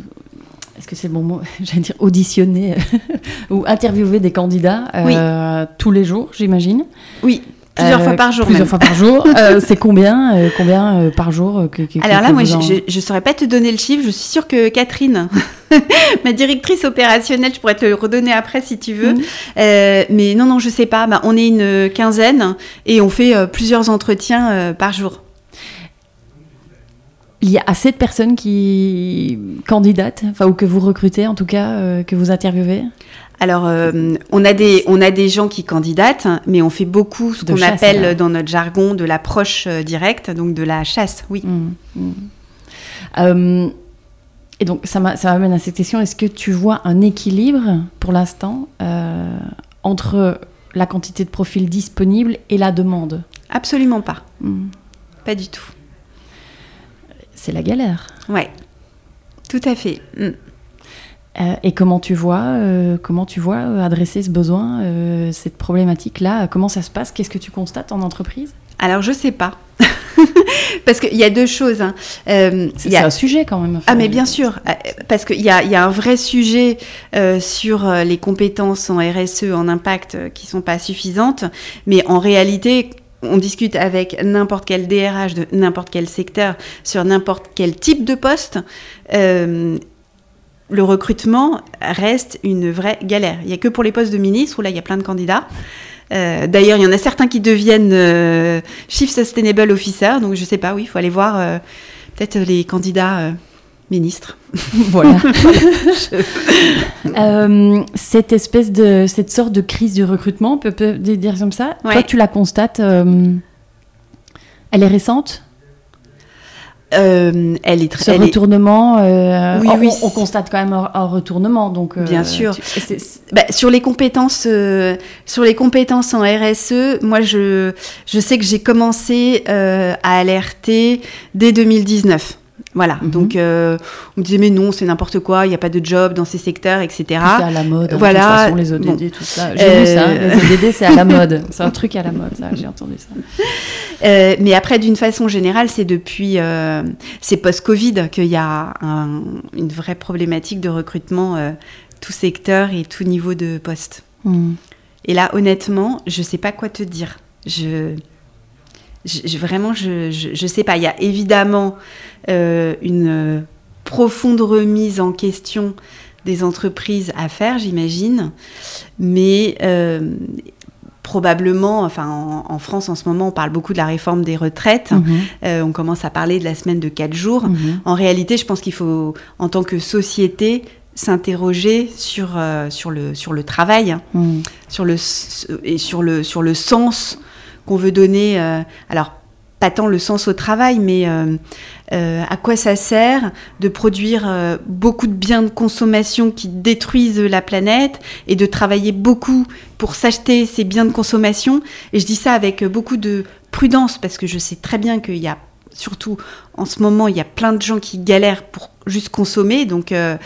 est-ce que c'est le bon mot? (laughs) J'allais dire auditionner (laughs) ou interviewer des candidats euh, tous les jours, j'imagine? Oui, plusieurs Euh, fois par jour. Plusieurs même. fois par jour. (laughs) Euh, c'est combien, euh, combien par jour que, que- Alors que là, moi, je, en- je, je saurais pas te donner le chiffre. Je suis sûre que Catherine, (laughs) ma directrice opérationnelle, je pourrais te le redonner après si tu veux. Euh, mais non, non, je sais pas. Bah, on est une quinzaine et on fait plusieurs entretiens par jour. Il y a assez de personnes qui candidatent, enfin ou que vous recrutez en tout cas, euh, que vous interviewez? Alors, euh, on, a des, on a des gens qui candidatent, mais on fait beaucoup ce qu'on appelle dans notre jargon de l'approche euh, directe, donc de la chasse, oui. Mm, mm. Euh, et donc, ça m'a- ça m'amène à cette question. Est-ce que tu vois un équilibre, pour l'instant, entre la quantité de profils disponibles et la demande? Absolument pas. Mm. Pas du tout. C'est la galère. Ouais. Tout à fait. Euh, et comment tu vois, euh, comment tu vois euh, adresser ce besoin, cette problématique-là Comment ça se passe? Qu'est-ce que tu constates en entreprise? Alors, je sais pas. (laughs) Parce qu'il y a deux choses. hein. C'est a- un sujet quand même. Ah mais bien sûr, parce qu'il y a, il y a un vrai sujet sur les compétences en RSE, en impact, qui sont pas suffisantes, mais en réalité, on discute avec n'importe quel DRH de n'importe quel secteur sur n'importe quel type de poste. euh, le recrutement reste une vraie galère. Il n'y a que pour les postes de ministre où là il y a plein de candidats. Euh, D'ailleurs, il y en a certains qui deviennent euh, Chief Sustainable Officer, donc je sais pas, oui, il faut aller voir euh, peut-être les candidats ministres. (laughs) voilà. (laughs) Cette espèce de cette sorte de crise du recrutement, on peut, peut dire comme ça? Ouais. Toi, tu la constates. elle est récente? Euh, elle est très. Ce elle est- retournement. euh, Oui, on, oui, constate quand même un, un retournement, donc. euh, Bien sûr. tu- Bah, sur les compétences, sur les compétences en RSE, moi je, je sais que j'ai commencé à alerter dès 2019. Voilà, Mhm. donc euh, on me disait mais non, c'est n'importe quoi, il n'y a pas de job dans ces secteurs, etc. c'est à la mode. hein, Voilà. De toute façon, les ODD, tout ça. J'ai Euh, vu ça. Les ODD, c'est à la mode. (laughs) C'est un truc à la mode, ça. J'ai entendu ça. Euh, mais après, d'une façon générale, c'est depuis, c'est post-Covid qu'il y a un- une vraie problématique de recrutement, tout secteur et tout niveau de poste. Hmm. Et là, honnêtement, je sais pas quoi te dire. Je, vraiment, je, je sais pas. Il y a évidemment une euh, profonde remise en question des entreprises à faire, j'imagine, mais euh, probablement, enfin, en, en France en ce moment, on parle beaucoup de la réforme des retraites. Mhm. Euh, on commence à parler de la semaine de 4 jours. Mhm. En réalité, je pense qu'il faut, en tant que société, s'interroger sur, euh, sur, le, sur le travail Hmm. sur le, et sur le, sur le sens qu'on veut donner. euh, alors, pas tant le sens au travail, mais euh, euh, à quoi ça sert de produire euh, beaucoup de biens de consommation qui détruisent la planète et de travailler beaucoup pour s'acheter ces biens de consommation? Et je dis ça avec beaucoup de prudence parce que je sais très bien qu'il y a, surtout en ce moment, il y a plein de gens qui galèrent pour juste consommer. Donc, mais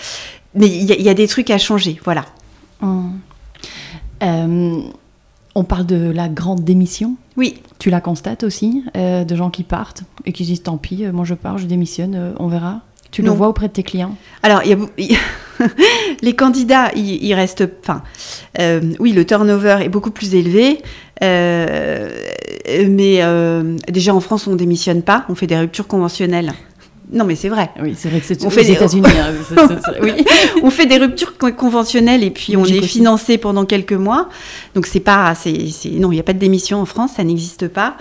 il y, a- des trucs à changer. Voilà. Hmm. On parle de la grande démission. Oui, Tu la constates aussi, euh, de gens qui partent et qui disent tant pis, euh, moi je pars, je démissionne, euh, on verra. Tu le Non. vois auprès de tes clients? Alors, il y a, (laughs) les candidats, ils, ils restent. Enfin, euh, oui, le turnover est beaucoup plus élevé. Euh, mais euh, déjà en France, on démissionne pas, on fait des ruptures conventionnelles. Non, mais c'est vrai. Oui, c'est vrai que c'est On aux fait des- États-Unis. hein, (laughs) oui. on fait des ruptures con- conventionnelles et puis on est financé pendant quelques mois. Donc c'est pas, c'est- non, il n'y a pas de démission en France, ça n'existe pas.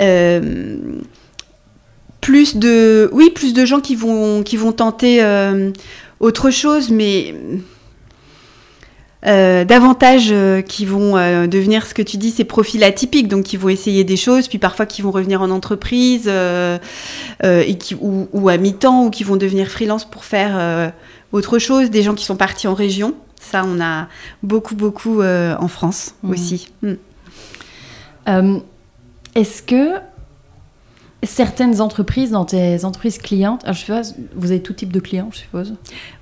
Euh, plus de, oui, plus de gens qui vont, qui vont tenter euh, autre chose, mais euh, davantage euh, qui vont euh, devenir ce que tu dis, ces profils atypiques, donc qui vont essayer des choses, puis parfois qui vont revenir en entreprise et qui, ou, ou à mi-temps, ou qui vont devenir freelance pour faire autre chose, des gens qui sont partis en région. Ça, on a beaucoup, beaucoup en France Mhm. aussi. Mm. Euh, Est-ce que certaines entreprises, dans tes entreprises clientes, alors, je pas, vous avez tout type de clients, je suppose.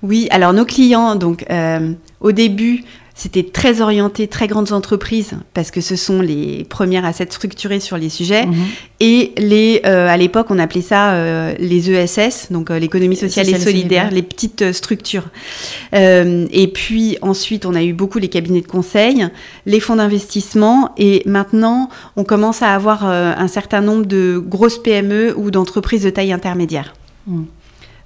Oui, alors nos clients, donc euh, au début, c'était très orienté, très grandes entreprises, parce que ce sont les premières à s'être structurées sur les sujets. Mhm. Et les, euh, à l'époque, on appelait ça euh, les ESS, donc euh, l'économie sociale Sociale et solidaire, les petites structures. Et puis ensuite, on a eu beaucoup les cabinets de conseil, les fonds d'investissement, et maintenant, on commence à avoir un certain nombre de grosses PME ou d'entreprises de taille intermédiaire. Mm.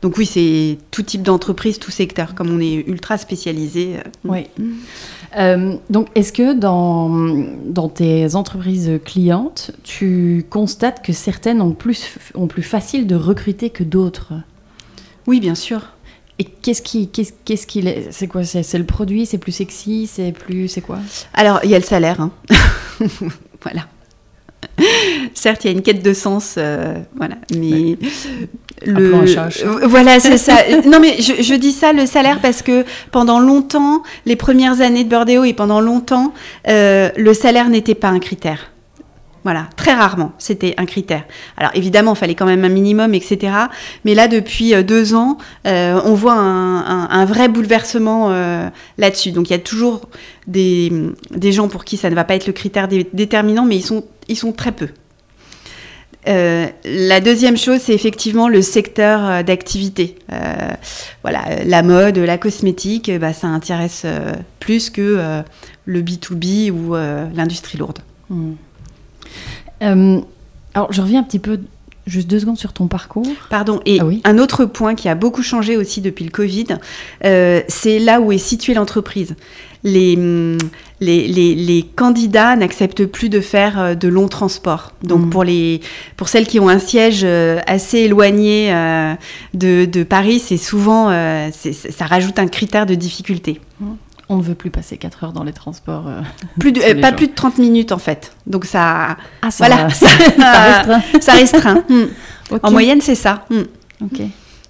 Donc oui, c'est tout type d'entreprise, tout secteur, comme on est ultra spécialisé. euh, Oui. Euh, donc, est-ce que dans, dans tes entreprises clientes, tu constates que certaines ont plus, ont plus facile de recruter que d'autres? Oui, bien sûr. Et qu'est-ce qui, qu'est-ce, qu'est-ce C'est quoi c'est, c'est le produit C'est plus sexy C'est plus, c'est quoi? Alors, il y a le salaire. hein. (laughs) voilà. (laughs) Certes, il y a une quête de sens, euh, voilà, mais un. Euh, voilà, c'est ça. (laughs) non, mais je, je dis ça, le salaire, parce que pendant longtemps, les premières années de Bordeaux et pendant longtemps, euh, le salaire n'était pas un critère. Voilà, très rarement, c'était un critère. Alors évidemment, il fallait quand même un minimum, etc. Mais là, depuis euh, deux ans, euh, on voit un, un- un vrai bouleversement euh, là-dessus. Donc il y a toujours des, des gens pour qui ça ne va pas être le critère dé- déterminant, mais ils sont, ils sont très peu. Euh, la deuxième chose, c'est effectivement le secteur euh, d'activité. Euh, voilà, la mode, la cosmétique, bah, ça intéresse euh, plus que le B2B ou l'industrie lourde. Hmm. Alors, je reviens un petit peu, juste deux secondes sur ton parcours. Pardon. Et Ah oui. un autre point qui a beaucoup changé aussi depuis le Covid, c'est là où est située l'entreprise. Les, hum, les, les- les candidats n'acceptent plus de faire euh, de longs transports. Donc Mhm. pour, les, pour celles qui ont un siège euh, assez éloigné euh, de, de Paris, c'est souvent, ça rajoute un critère de difficulté. On ne veut plus passer 4 heures dans les transports. euh. (laughs) Plus de, Tous euh, les pas jours. plus de 30 minutes en fait. Donc ça, Ah, ça, voilà, ça, (laughs) ça, restreint. ça restreint. (laughs) Hmm. En moyenne, c'est ça. Hmm.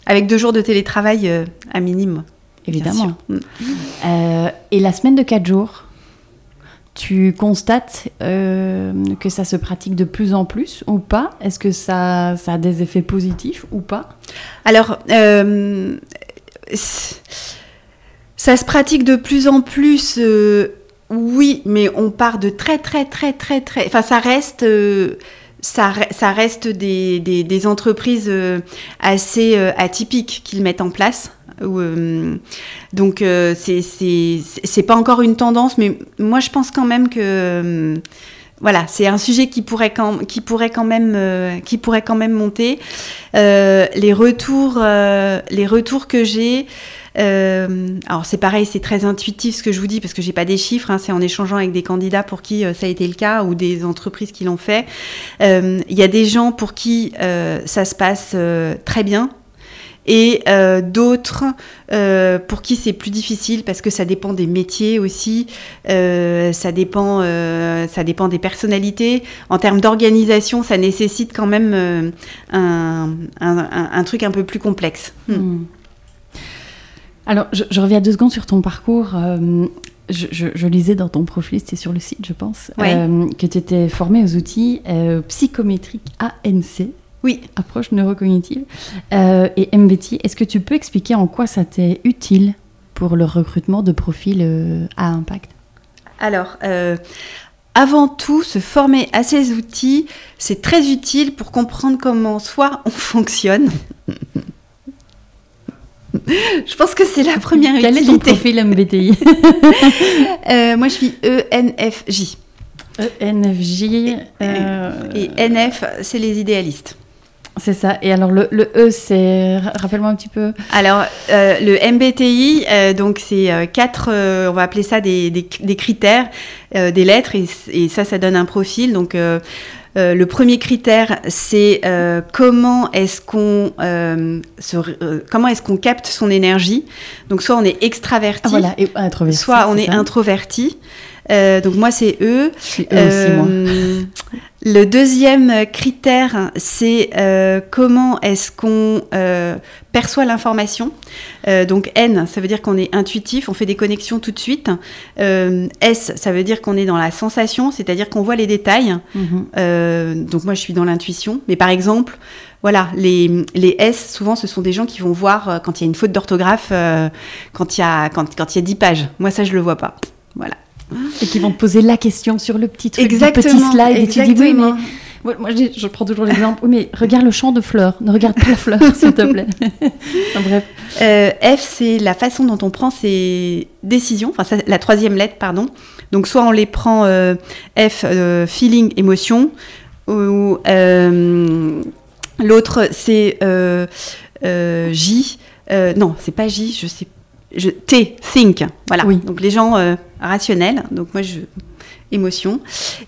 Avec deux jours de télétravail euh, à minimum. bien évidemment. Mm. Euh, et la semaine de 4 jours, tu constates euh, que ça se pratique de plus en plus ou pas? Est-ce que ça, a des effets positifs ou pas? Alors, euh, ça se pratique de plus en plus, euh, oui, mais on part de très, très, très, très, très. Enfin, ça reste. ça, re- ça reste des, des- entreprises assez atypiques qu'ils mettent en place. Euh, donc, euh, c'est- pas encore une tendance, mais moi, je pense quand même que. euh, voilà, c'est un sujet qui pourrait quand, qui pourrait quand, même, qui pourrait quand même monter. Les, retours, les retours que j'ai, alors c'est pareil, c'est très intuitif ce que je vous dis parce que j'ai pas des chiffres, hein, c'est en échangeant avec des candidats pour qui ça a été le cas ou des entreprises qui l'ont fait. Il y a des gens pour qui ça se passe très bien et euh, d'autres euh, pour qui c'est plus difficile parce que ça dépend des métiers aussi, euh, ça, dépend, ça dépend des personnalités. En termes d'organisation, ça nécessite quand même un, un- un- un truc un peu plus complexe. Hmm. Hmm. Alors, je, je reviens deux secondes sur ton parcours. je, je- je lisais dans ton profil, c'était sur le site, je pense, Ouais. que tu étais formé aux outils psychométriques ANC, Oui. approche neurocognitive, euh, et MBT. Est-ce que tu peux expliquer en quoi ça t'est utile pour le recrutement de profils euh, à impact? Alors, euh, avant tout, se former à ces outils, c'est très utile pour comprendre comment soi on (laughs) fonctionne. Je pense que c'est la première Quel est ton utilité. profil MBTI (laughs) moi, je suis ENFJ. ENFJ. Et NF, c'est les idéalistes. C'est ça. Et alors le, le E, c'est. Rappelle-moi un petit peu. Alors, euh, le MBTI, euh, donc c'est euh, quatre, on va appeler ça des, des- des critères, des lettres, et, et ça, ça donne un profil. Donc, le premier critère, c'est comment est-ce qu'on comment est-ce qu'on capte son énergie. Donc, soit on est extraverti, Ah, voilà. Et introverti. soit on est ça introverti. Euh, donc moi, c'est E. E aussi, moi. Euh, le deuxième critère, c'est euh, comment est-ce qu'on euh, perçoit l'information. Euh, donc N, ça veut dire qu'on est intuitif, on fait des connexions tout de suite. S, ça veut dire qu'on est dans la sensation, c'est-à-dire qu'on voit les détails. Mhm. Donc moi, je suis dans l'intuition. Mais par exemple, voilà, les, les S, souvent, ce sont des gens qui vont voir quand il y a une faute d'orthographe, quand il y a quand, quand il y a 10 pages. Moi, ça, je le vois pas. Voilà. Et qui vont te poser la question sur le petit truc, Exactement, petit slide. Et tu dis oui, mais. exactement. Moi, je, prends toujours l'exemple. Oui, mais regarde le champ de fleurs. Ne regarde pas la fleur, (laughs) s'il te plaît. Enfin, bref. Euh, F, c'est la façon dont on prend ses décisions, enfin ça, la troisième lettre, pardon. Donc soit on les prend euh, F, euh, feeling, émotion, ou l'autre c'est J, non c'est pas J, je sais, je, T, think, voilà. Oui. Donc les gens euh, rationnels, donc moi je émotion.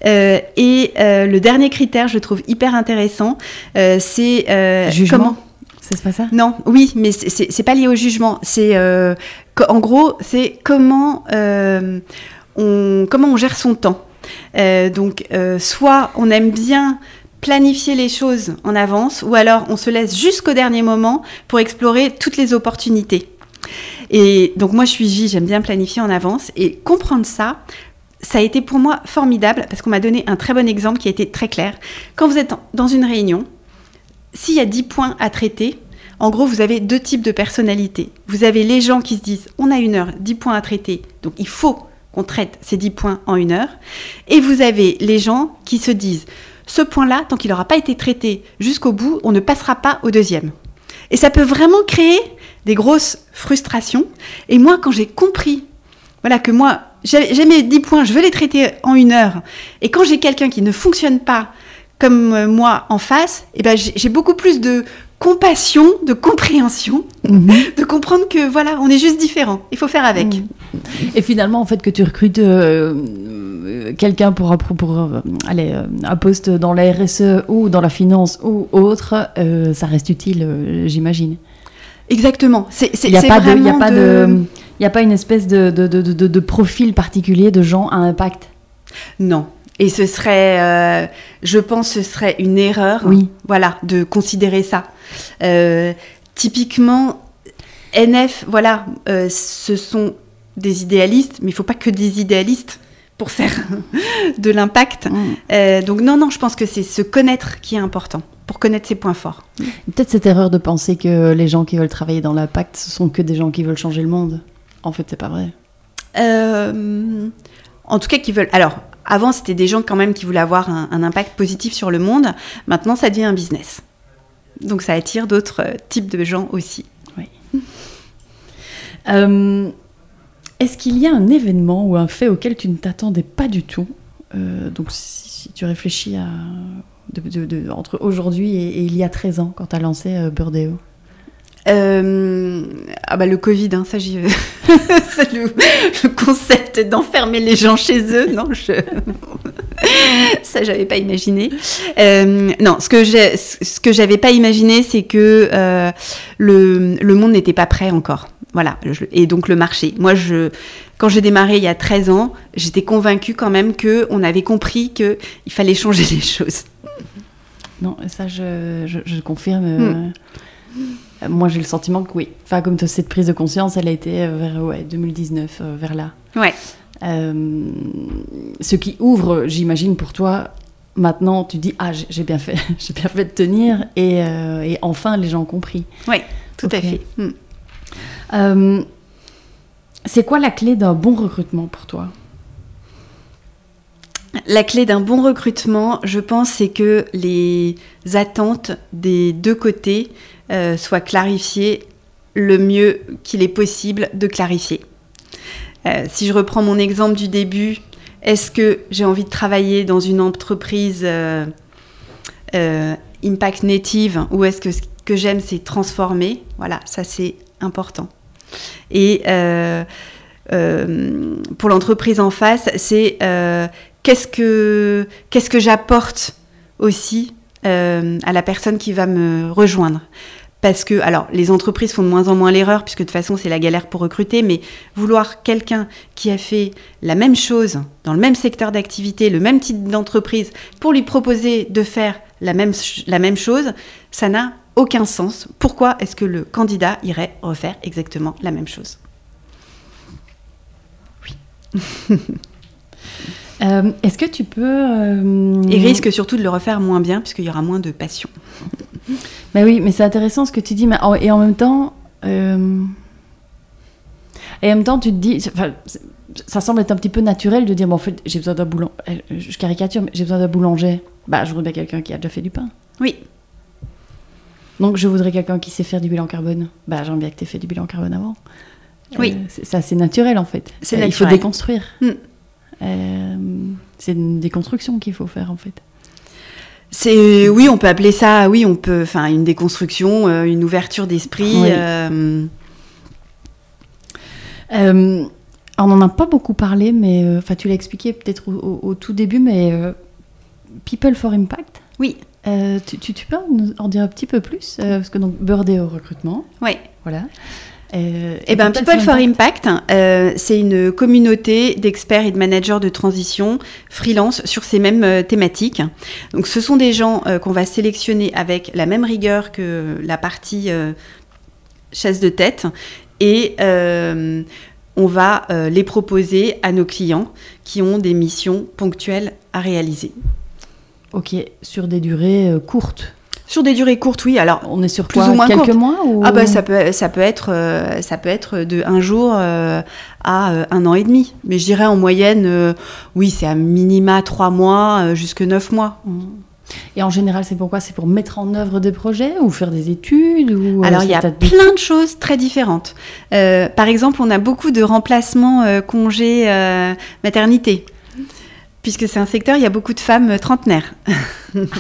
Euh, et euh, le dernier critère, je trouve hyper intéressant, c'est Jugement. comment C'est pas? Ça non, oui, mais c'est- pas lié au jugement. C'est en gros, c'est comment on comment on gère son temps. Donc, soit on aime bien planifier les choses en avance, ou alors on se laisse jusqu'au dernier moment pour explorer toutes les opportunités. Et donc moi, je suis J, j'aime bien planifier en avance et comprendre ça. Ça a été pour moi formidable parce qu'on m'a donné un très bon exemple qui a été très clair. Quand vous êtes dans une réunion, s'il y a 10 points à traiter, en gros, vous avez deux types de personnalités. Vous avez les gens qui se disent on a une heure, 10 points à traiter, donc il faut qu'on traite ces 10 points en une heure. Et vous avez les gens qui se disent ce point-là, tant qu'il n'aura pas été traité jusqu'au bout, on ne passera pas au deuxième. Et ça peut vraiment créer des grosses frustrations. Et moi, quand j'ai compris, voilà, que moi, j'ai mes 10 points, je veux les traiter en une heure. Et quand j'ai quelqu'un qui ne fonctionne pas comme euh, moi en face, eh ben, j'ai beaucoup plus de compassion, de compréhension, de comprendre que voilà, on est juste différents. Il faut faire avec. Mhm. Et finalement, en fait, que tu recrutes euh, euh, quelqu'un pour, pour, pour, allez, un poste dans la RSE ou dans la finance ou autre, euh, ça reste utile, euh, j'imagine. Exactement. Il n'y a, pas de- y a pas de... Il n'y a pas une espèce de, de, de, de- profil particulier de gens à impact? Non. Et ce serait, euh, je pense, ce serait une erreur, Oui. voilà, de considérer ça. Euh, typiquement, NF, voilà, euh, ce sont des idéalistes, mais il faut pas que des idéalistes pour faire (laughs) de l'impact. Euh, donc non, non, je pense que c'est se connaître qui est important, pour connaître ses points forts. Peut-être cette erreur de penser que les gens qui veulent travailler dans l'impact, ce sont que des gens qui veulent changer le monde. En fait, c'est pas vrai. Euh, en tout cas, qui veulent. Alors, avant, c'était des gens quand même qui voulaient avoir un, un impact positif sur le monde. Maintenant, ça devient un business. Donc, ça attire d'autres euh, types de gens aussi. (laughs) Euh, Est-ce qu'il y a un événement ou un fait auquel tu ne t'attendais pas du tout? Euh, Donc, si, si tu réfléchis à de- entre aujourd'hui et, il y a 13 ans, quand tu as lancé euh, Burdeo. Euh, ah bah le Covid, hein, ça j'y ça, (laughs) le, concept d'enfermer les gens chez eux, non, je... (laughs) ça j'avais pas imaginé. Euh, non, ce que j'avais pas imaginé, c'est que le, monde n'était pas prêt encore. Voilà, et donc le marché. Moi, quand j'ai démarré il y a 13 ans, j'étais convaincue quand même que on avait compris que il fallait changer les choses. Non, ça, je, je- je confirme. euh, euh, Moi, j'ai le sentiment que oui. Enfin, comme cette prise de conscience, elle a été euh, vers ouais, 2019, euh, vers là. Ouais. Euh, ce qui ouvre, j'imagine, pour toi, maintenant, tu dis Ah, j'ai bien fait, (laughs) j'ai bien fait de tenir, et, et enfin, les gens ont compris. Ouais, tout à fait. Hmm. C'est quoi la clé d'un bon recrutement pour toi? La clé d'un bon recrutement, je pense, c'est que les attentes des deux côtés euh, soient clarifiées le mieux qu'il est possible de clarifier. Euh, si je reprends mon exemple du début, est-ce que j'ai envie de travailler dans une entreprise euh, impact native ou est-ce que ce que j'aime c'est transformer? Voilà, ça c'est important. Et pour l'entreprise en face, c'est qu'est-ce que qu'est-ce que j'apporte aussi à la personne qui va me rejoindre parce que, alors, les entreprises font de moins en moins l'erreur, puisque de toute façon, c'est la galère pour recruter, mais vouloir quelqu'un qui a fait la même chose dans le même secteur d'activité, le même type d'entreprise, pour lui proposer de faire la même, la même chose, ça n'a aucun sens. Pourquoi est-ce que le candidat irait refaire exactement la même chose? Oui. (laughs) Euh, est-ce que tu peux... Euh, Et risque surtout de le refaire moins bien, puisqu'il y aura moins de passion. Mais (laughs) oui, mais c'est intéressant ce que tu dis. Mais et en même temps, euh, et en même temps, tu te dis, ça semble être un petit peu naturel de dire, bon, en fait, j'ai besoin d'un boulanger. Je caricature, mais j'ai besoin d'un boulanger. Bah, je voudrais quelqu'un qui a déjà fait du pain. Oui. Donc, je voudrais quelqu'un qui sait faire du bilan carbone. Bah, j'aimerais bien que tu aies fait du bilan carbone avant. Oui. C'est assez naturel, en fait. C'est Il faut déconstruire. Hmm. C'est une déconstruction qu'il faut faire, en fait. C'est oui, on peut appeler ça, oui, on peut, enfin, une déconstruction, euh, une ouverture d'esprit. Euh. Euh, on n'en a pas beaucoup parlé, mais enfin, tu l'as expliqué peut-être au, tout début, mais People for Impact. Oui. Tu, tu, peux en dire un petit peu plus parce que donc Bird au recrutement. Oui. Voilà. Euh, eh ben, People for Impact, euh, c'est une communauté d'experts et de managers de transition freelance sur ces mêmes euh, thématiques. Donc, ce sont des gens qu'on va sélectionner avec la même rigueur que la partie chasse de tête et on va les proposer à nos clients qui ont des missions ponctuelles à réaliser. Ok, sur des durées courtes sur des durées courtes, oui. Alors, on est sur plus ou moins quelques mois ou... Ah bah ça peut ça peut être euh, ça peut être de un jour euh, à euh, un an et demi. Mais je dirais en moyenne, oui, c'est à minima trois mois jusque neuf mois. Et en général, c'est pourquoi? C'est pour mettre en œuvre des projets ou faire des études ou Alors, il y a plein de choses très différentes. par exemple, on a beaucoup de remplacements congés maternité puisque c'est un secteur, il y a beaucoup de femmes trentenaires. (laughs)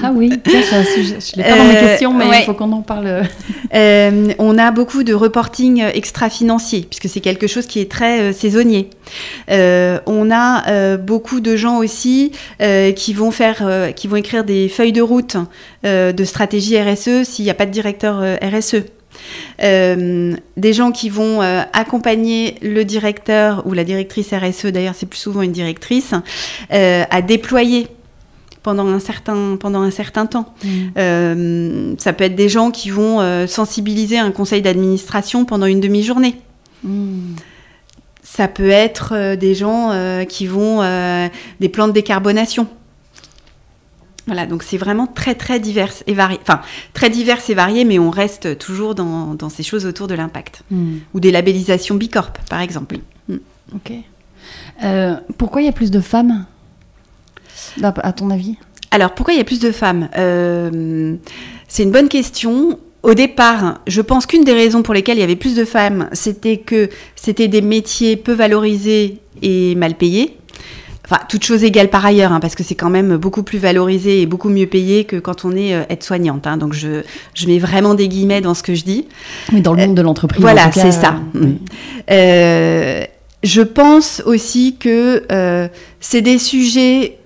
Ah oui, c'est un sujet. Je ne l'ai pas dans mes euh, questions, mais il faut qu'on en parle. (laughs) Euh, on a beaucoup de reporting extra-financier, puisque c'est quelque chose qui est très euh, saisonnier. on a beaucoup de gens aussi qui vont faire, qui vont écrire des feuilles de route de stratégie RSE s'il n'y a pas de directeur RSE. Euh, des gens qui vont euh, accompagner le directeur ou la directrice RSE, d'ailleurs c'est plus souvent une directrice, euh, à déployer pendant un certain, pendant un certain temps. Mmh. ça peut être des gens qui vont sensibiliser un conseil d'administration pendant une demi-journée. Mmh. Ça peut être des gens qui vont des plans de décarbonation. Voilà, donc c'est vraiment très très divers et varié. Enfin, très divers et varié, mais on reste toujours dans, dans ces choses autour de l'impact. Hmm. Ou des labellisations Bicorp, par exemple. Hmm. Ok. Euh, pourquoi il y a plus de femmes, à ton avis? Alors, pourquoi il y a plus de femmes? Euh, C'est une bonne question. Au départ, je pense qu'une des raisons pour lesquelles il y avait plus de femmes, c'était que c'était des métiers peu valorisés et mal payés. Enfin, toute chose égale par ailleurs, hein, parce que c'est quand même beaucoup plus valorisé et beaucoup mieux payé que quand on est euh, aide-soignante. Hein. donc, je, je, mets vraiment des guillemets dans ce que je dis. Mais dans le monde de l'entreprise. Voilà, c'est ça. Euh, euh, je pense aussi que c'est des sujets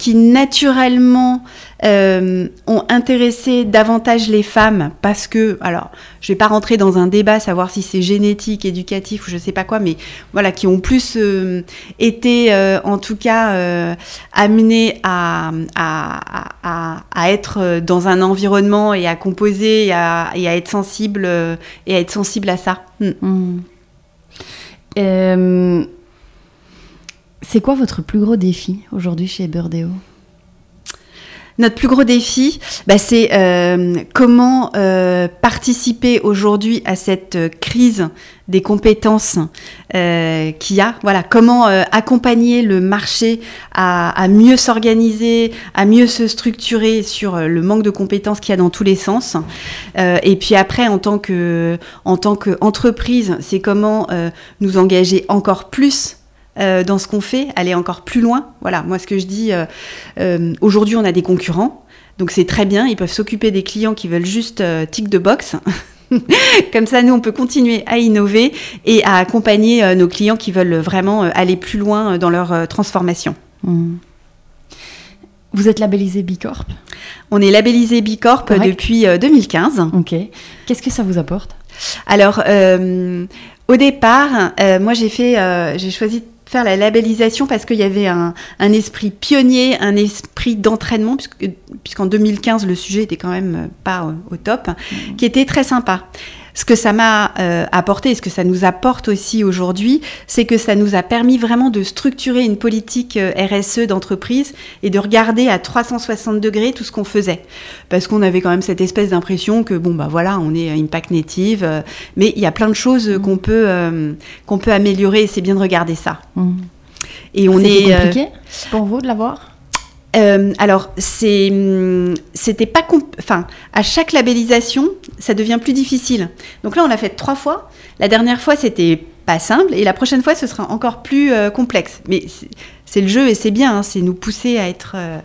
qui naturellement euh, ont intéressé davantage les femmes parce que, alors, je vais pas rentrer dans un débat savoir si c'est génétique, éducatif ou je sais pas quoi, mais voilà, qui ont plus euh, été, euh, en tout cas, amenés à, à, être dans un environnement et à composer et à, être sensible et à être sensible à ça. Hmm. Hmm. C'est quoi votre plus gros défi aujourd'hui chez Burdeo? Notre plus gros défi, bah, c'est euh, comment euh, participer aujourd'hui à cette crise des compétences euh, qu'il y a. Voilà, comment accompagner le marché à, mieux s'organiser, à mieux se structurer sur le manque de compétences qu'il y a dans tous les sens. et puis après, en tant que en tant qu'entreprise, c'est comment nous engager encore plus euh, dans ce qu'on fait, aller encore plus loin. Voilà, moi ce que je dis, euh, euh, aujourd'hui on a des concurrents, donc c'est très bien, ils peuvent s'occuper des clients qui veulent juste tick de box. (laughs) Comme ça, nous, on peut continuer à innover et à accompagner nos clients qui veulent vraiment aller plus loin dans leur transformation. Hmm. Vous êtes labellisé Bicorp? On est labellisé Bicorp Correct. depuis euh, 2015. Ok. Qu'est-ce que ça vous apporte? Alors, euh, au départ, euh, moi j'ai fait, euh, j'ai choisi de faire la labellisation parce qu'il y avait un, un esprit pionnier, un esprit d'entraînement, puisque- puisqu'en 2015 le sujet était quand même euh, pas au, au top, qui était très sympa. Ce que ça m'a euh, apporté et ce que ça nous apporte aussi aujourd'hui, c'est que ça nous a permis vraiment de structurer une politique euh, RSE d'entreprise et de regarder à 360 degrés tout ce qu'on faisait. Parce qu'on avait quand même cette espèce d'impression que, bon, bah voilà, on est Impact Native, euh, mais il y a plein de choses qu'on peut, euh, qu'on peut améliorer et c'est bien de regarder ça. Hmm. Et on est. compliqué pour vous de l'avoir? Alors, c'est, hum, c'était pas, enfin, à chaque labellisation, ça devient plus difficile. Donc là, on l'a fait trois fois. La dernière fois, c'était pas simple, et la prochaine fois, ce sera encore plus euh, complexe. Mais c'est, le jeu et c'est bien, hein, c'est nous pousser à être. euh,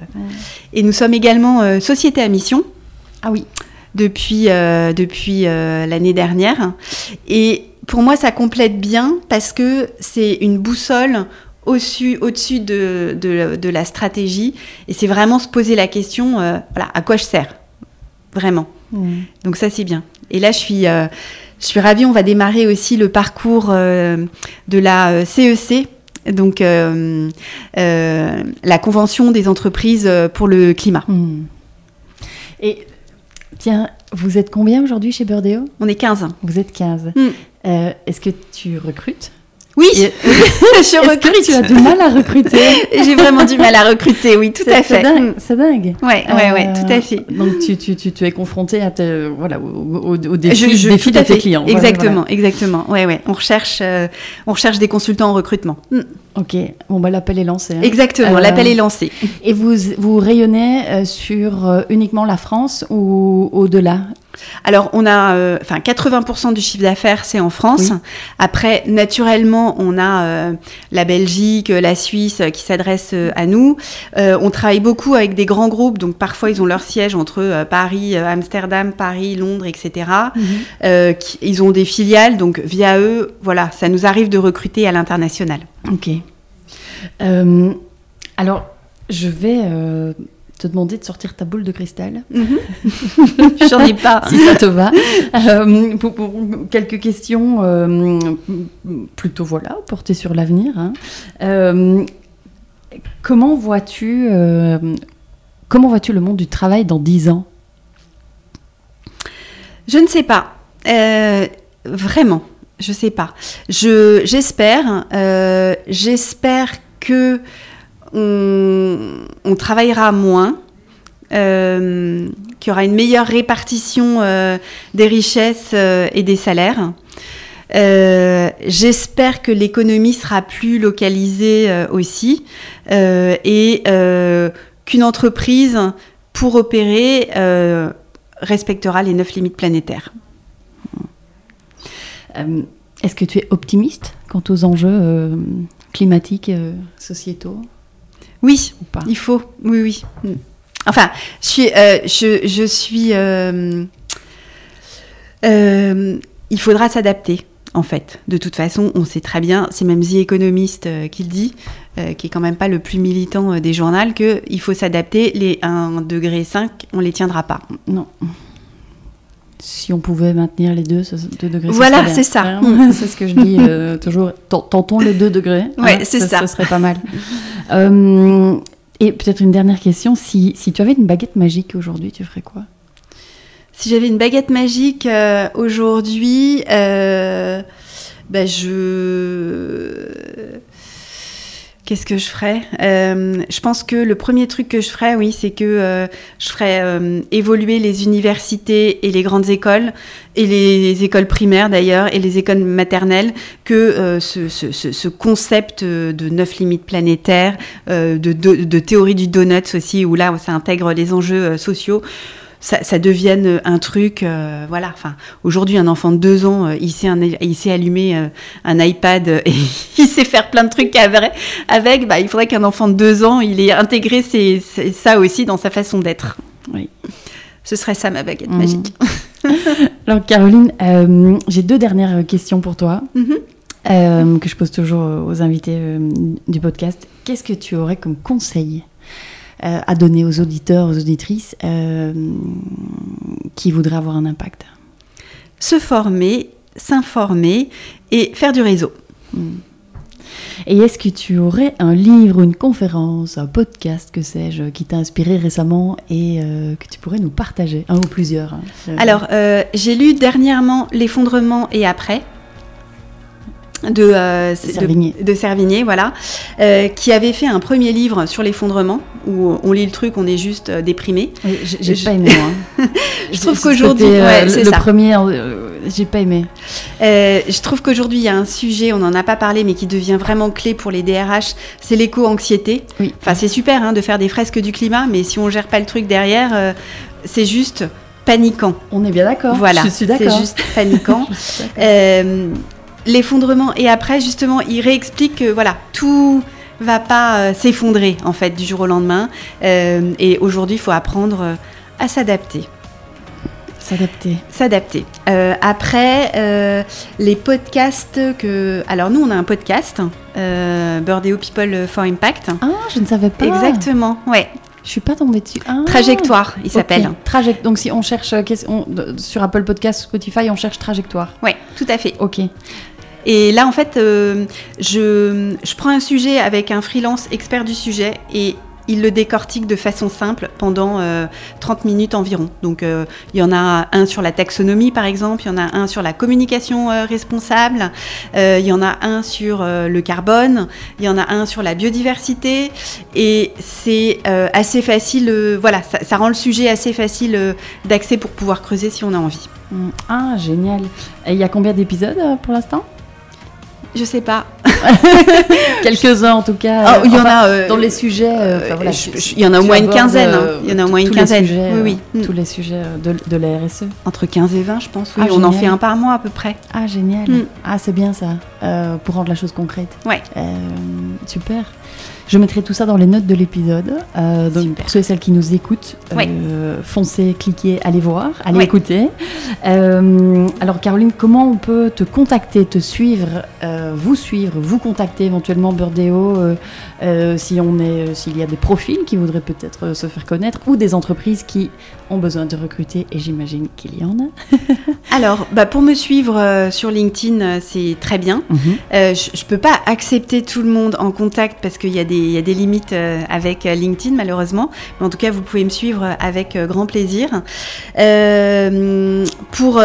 Et nous sommes également euh, société à mission Ah oui. depuis, depuis l'année dernière. Et pour moi, ça complète bien parce que c'est une boussole au-dessus, de, de, de la stratégie. Et c'est vraiment se poser la question, voilà, à quoi je sers? Vraiment. Hmm. Donc ça, c'est bien. Et là, je suis, euh, je suis ravie. On va démarrer aussi le parcours euh, de la CEC. Donc, euh, euh, la Convention des entreprises pour le climat. Hmm. Et tiens, vous êtes combien aujourd'hui chez Burdeo On est 15. Vous êtes 15. Hmm. Euh, Est-ce que tu recrutes? Oui, (laughs) je Est-ce que recrute. tu as du mal à recruter (laughs) J'ai vraiment du mal à recruter, oui, tout à C'est fait. dingue. C'est dingue. Mm. Ouais, ouais, ouais, Euh, tout à fait. Donc tu, tu, tu, tu es confronté à tes, voilà, au, au, au défi, Je- je- défi tout à de tes clients. Voilà, Exactement, exactement. Ouais, ouais. On recherche, euh, on recherche des consultants en recrutement. Mm. Ok, bon bah l'appel est lancé. hein. Exactement. Euh, L'appel est lancé. Et vous, vous rayonnez sur uniquement la France ou au-delà? Alors, on a, euh, enfin, 80% du chiffre d'affaires, c'est en France. Oui. Après, naturellement, on a euh, la Belgique, euh, la Suisse euh, qui s'adressent à nous. On travaille beaucoup avec des grands groupes, donc parfois ils ont leur siège entre Paris, Amsterdam, Paris, Londres, etc. Qui- ils ont des filiales, donc via eux, voilà, ça nous arrive de recruter à l'international. Ok. Alors, je vais te demander de sortir ta boule de cristal, (laughs) J'en ai pas. (laughs) si ça te va. Euh, pour, pour quelques questions euh, plutôt voilà, portées sur l'avenir. hein. Euh, comment vois-tu comment vois-tu le monde du travail dans 10 ans? Je ne sais pas. Vraiment, je sais pas. Je j'espère, j'espère que on, travaillera moins, euh, qu'il y aura une meilleure répartition euh, des richesses euh, et des salaires. J'espère que l'économie sera plus localisée aussi et qu'une entreprise, pour opérer, respectera les neuf limites planétaires. Est-ce que tu es optimiste quant aux enjeux climatiques, sociétaux? Oui, ou pas il faut. Oui, oui. Mm. Enfin, je suis. euh, je, je suis euh, euh, il faudra s'adapter. En fait, de toute façon, on sait très bien, c'est même The Economist euh, qui le dit, euh, qui est quand même pas le plus militant euh, des journaux, qu'il faut s'adapter. Les 1,5 degré, on les tiendra pas. Non. Si on pouvait maintenir les deux, ce- deux degrés. ce Voilà, c'est ça. C'est ce que je dis euh, (laughs) toujours. Ten- Tentons les deux degrés. hein, Ouais, c'est ça. Ce serait pas mal. (laughs) Euh, et peut-être une dernière question. Si, si tu avais une baguette magique aujourd'hui, tu ferais quoi? Si j'avais une baguette magique euh, aujourd'hui, bah, je. Qu'est-ce que je ferais? Euh, Je pense que le premier truc que je ferais, oui, c'est que euh, je ferais euh, évoluer les universités et les grandes écoles, et les écoles primaires d'ailleurs, et les écoles maternelles, que euh, ce, ce- ce- ce concept euh, de neuf limites planétaires, euh, de, de- de théorie du donut aussi, où là, ça intègre les enjeux sociaux, ça, ça devienne un truc, euh, voilà. Enfin, aujourd'hui, un enfant de deux ans, euh, il sait, un- il sait allumer euh, un iPad (laughs) et il sait faire plein de trucs avec. avec bah, il faudrait qu'un enfant de deux ans, il ait intégré ça aussi dans sa façon d'être. Oui. Ce serait ça ma baguette Mhm. magique. (laughs) Alors Caroline, euh, j'ai deux dernières questions pour toi Mhm. euh, que je pose toujours aux invités euh, du podcast. Qu'est-ce que tu aurais comme conseil euh, à donner aux auditeurs, aux auditrices euh, qui voudraient avoir un impact Se former, s'informer et faire du réseau. Et est-ce que tu aurais un livre, une conférence, un podcast, que sais-je, qui t'a inspiré récemment et euh, que tu pourrais nous partager Un ou plusieurs. hein. Alors, j'ai lu dernièrement L'effondrement et après de, euh, c'est- de- Servigné. de Servigné, voilà, euh, qui avait fait un premier livre sur l'effondrement où on lit le truc, on est juste euh, déprimé. j'ai pas aimé moi. (laughs) Je trouve qu'aujourd'hui, euh, ouais, le, c'est premier, j'ai pas aimé. Je trouve qu'aujourd'hui, il y a un sujet, on n'en a pas parlé, mais qui devient vraiment clé pour les DRH, c'est l'éco-anxiété. Oui. Enfin, c'est super hein, de faire des fresques du climat, mais si on gère pas le truc derrière, c'est juste paniquant. On est bien d'accord. Voilà, je suis c'est d'accord. juste paniquant. (laughs) Euh, L'effondrement, et après, justement, il réexplique que voilà, tout va pas euh, s'effondrer en fait du jour au lendemain. Euh, et aujourd'hui, il faut apprendre euh, à s'adapter. S'adapter. S'adapter. Euh, après, les podcasts que. Alors, nous, on a un podcast, Burdeo People for Impact. Ah, je ne savais pas. Exactement, ouais. Je suis pas tombée dessus. Ah. Trajectoire, il s'appelle. Donc si on cherche on- sur Apple Podcast, Spotify, on cherche trajectoire. Ouais, tout à fait. Ok. Et là, en fait, euh, je, je prends un sujet avec un freelance expert du sujet et il le décortique de façon simple pendant euh, 30 minutes environ. Donc, euh, il y en a un sur la taxonomie, par exemple, il y en a un sur la communication euh, responsable, euh, il y en a un sur euh, le carbone, il y en a un sur la biodiversité. Et c'est euh, assez facile, euh, voilà, ça, ça rend le sujet assez facile euh, d'accès pour pouvoir creuser si on a envie. Mm. Ah, génial. Et il y a combien d'épisodes euh, pour l'instant? Je sais pas. (laughs) Quelques-uns en tout cas. Ah, il y en a. euh, Dans les sujets. euh, enfin, voilà, je- tu- je- il y en a au moins une quinzaine. hein. euh, Il y en a au moins une quinzaine. sujets, oui, oui. Mm. Tous les sujets de, de la RSE. Entre 15 et 20, je pense. Oui, Ah, on en fait un par mois à peu près. Ah, génial. Mm. Ah, c'est bien ça, euh, pour rendre la chose concrète. Ouais. Super. Je mettrai tout ça dans les notes de l'épisode. Euh, donc pour ceux et celles qui nous écoutent, Ouais. euh, foncez, cliquez, allez voir, allez Ouais. écouter. Euh, alors Caroline, comment on peut te contacter, te suivre, vous suivre, vous contacter éventuellement Burdeo, si on est, s'il y a des profils qui voudraient peut-être se faire connaître ou des entreprises qui ont besoin de recruter et j'imagine qu'il y en a. (laughs) Alors, bah, pour me suivre sur LinkedIn, c'est très bien. Euh, je ne peux pas accepter tout le monde en contact parce qu'il y, a des- il y a des limites euh, avec euh, LinkedIn, malheureusement. Mais en tout cas, vous pouvez me suivre avec euh, grand plaisir. Pour,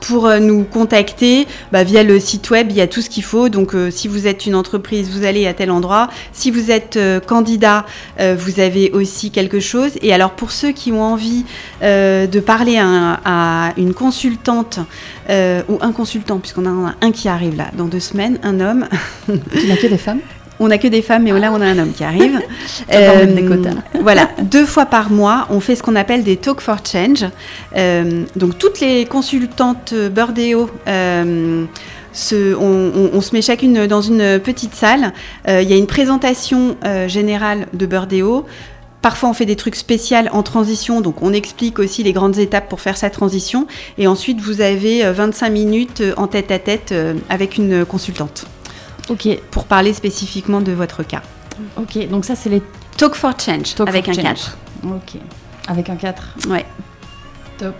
pour nous contacter, bah, via le site web, il y a tout ce qu'il faut. Donc, si vous êtes une entreprise, vous allez à tel endroit. Si vous êtes candidat, vous avez aussi quelque chose. Et alors, pour ceux qui ont envie de parler à, un- une consultante ou un consultant, puisqu'on a un qui arrive là dans deux semaines, un homme. Tu n'as que des femmes? On n'a que des femmes, mais là on a un homme qui arrive. (laughs) Mettre des quotas. (laughs) voilà, deux fois par mois, on fait ce qu'on appelle des Talk for Change. Euh, donc toutes les consultantes Burdeo. euh, se- on, on- on se met chacune dans une petite salle. Euh, Il y a une présentation euh, générale de Burdeo. Parfois, on fait des trucs spéciaux en transition, donc on explique aussi les grandes étapes pour faire sa transition. Et ensuite, vous avez euh, 25 minutes euh, en tête à tête euh, avec une consultante Ok, pour parler spécifiquement de votre cas. ok. Donc ça, c'est les Talk for Change Talk avec for un Change. 4. Ok. Avec un 4. Ouais. Top.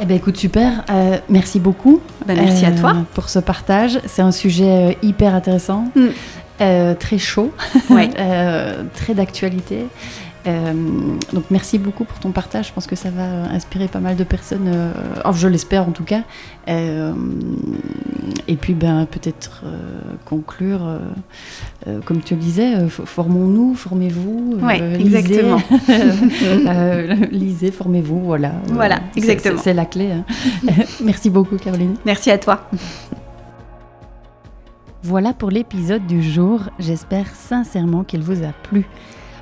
Eh ben écoute, super. Euh, merci beaucoup. Bah, merci à euh, toi. Pour ce partage. C'est un sujet euh, hyper intéressant, Mm. euh, très chaud, Ouais. (laughs) très d'actualité. Euh, donc merci beaucoup pour ton partage. Je pense que ça va inspirer pas mal de personnes. euh, oh, je l'espère en tout cas. Euh, et puis ben peut-être conclure, comme tu le disais, formons-nous, formez-vous. Euh, exactement. lisez, (laughs) lisez, formez-vous, voilà. Voilà, c'est- exactement. C'est la clé. hein. (laughs) merci beaucoup Caroline. Merci à toi. Voilà pour l'épisode du jour. J'espère sincèrement qu'il vous a plu.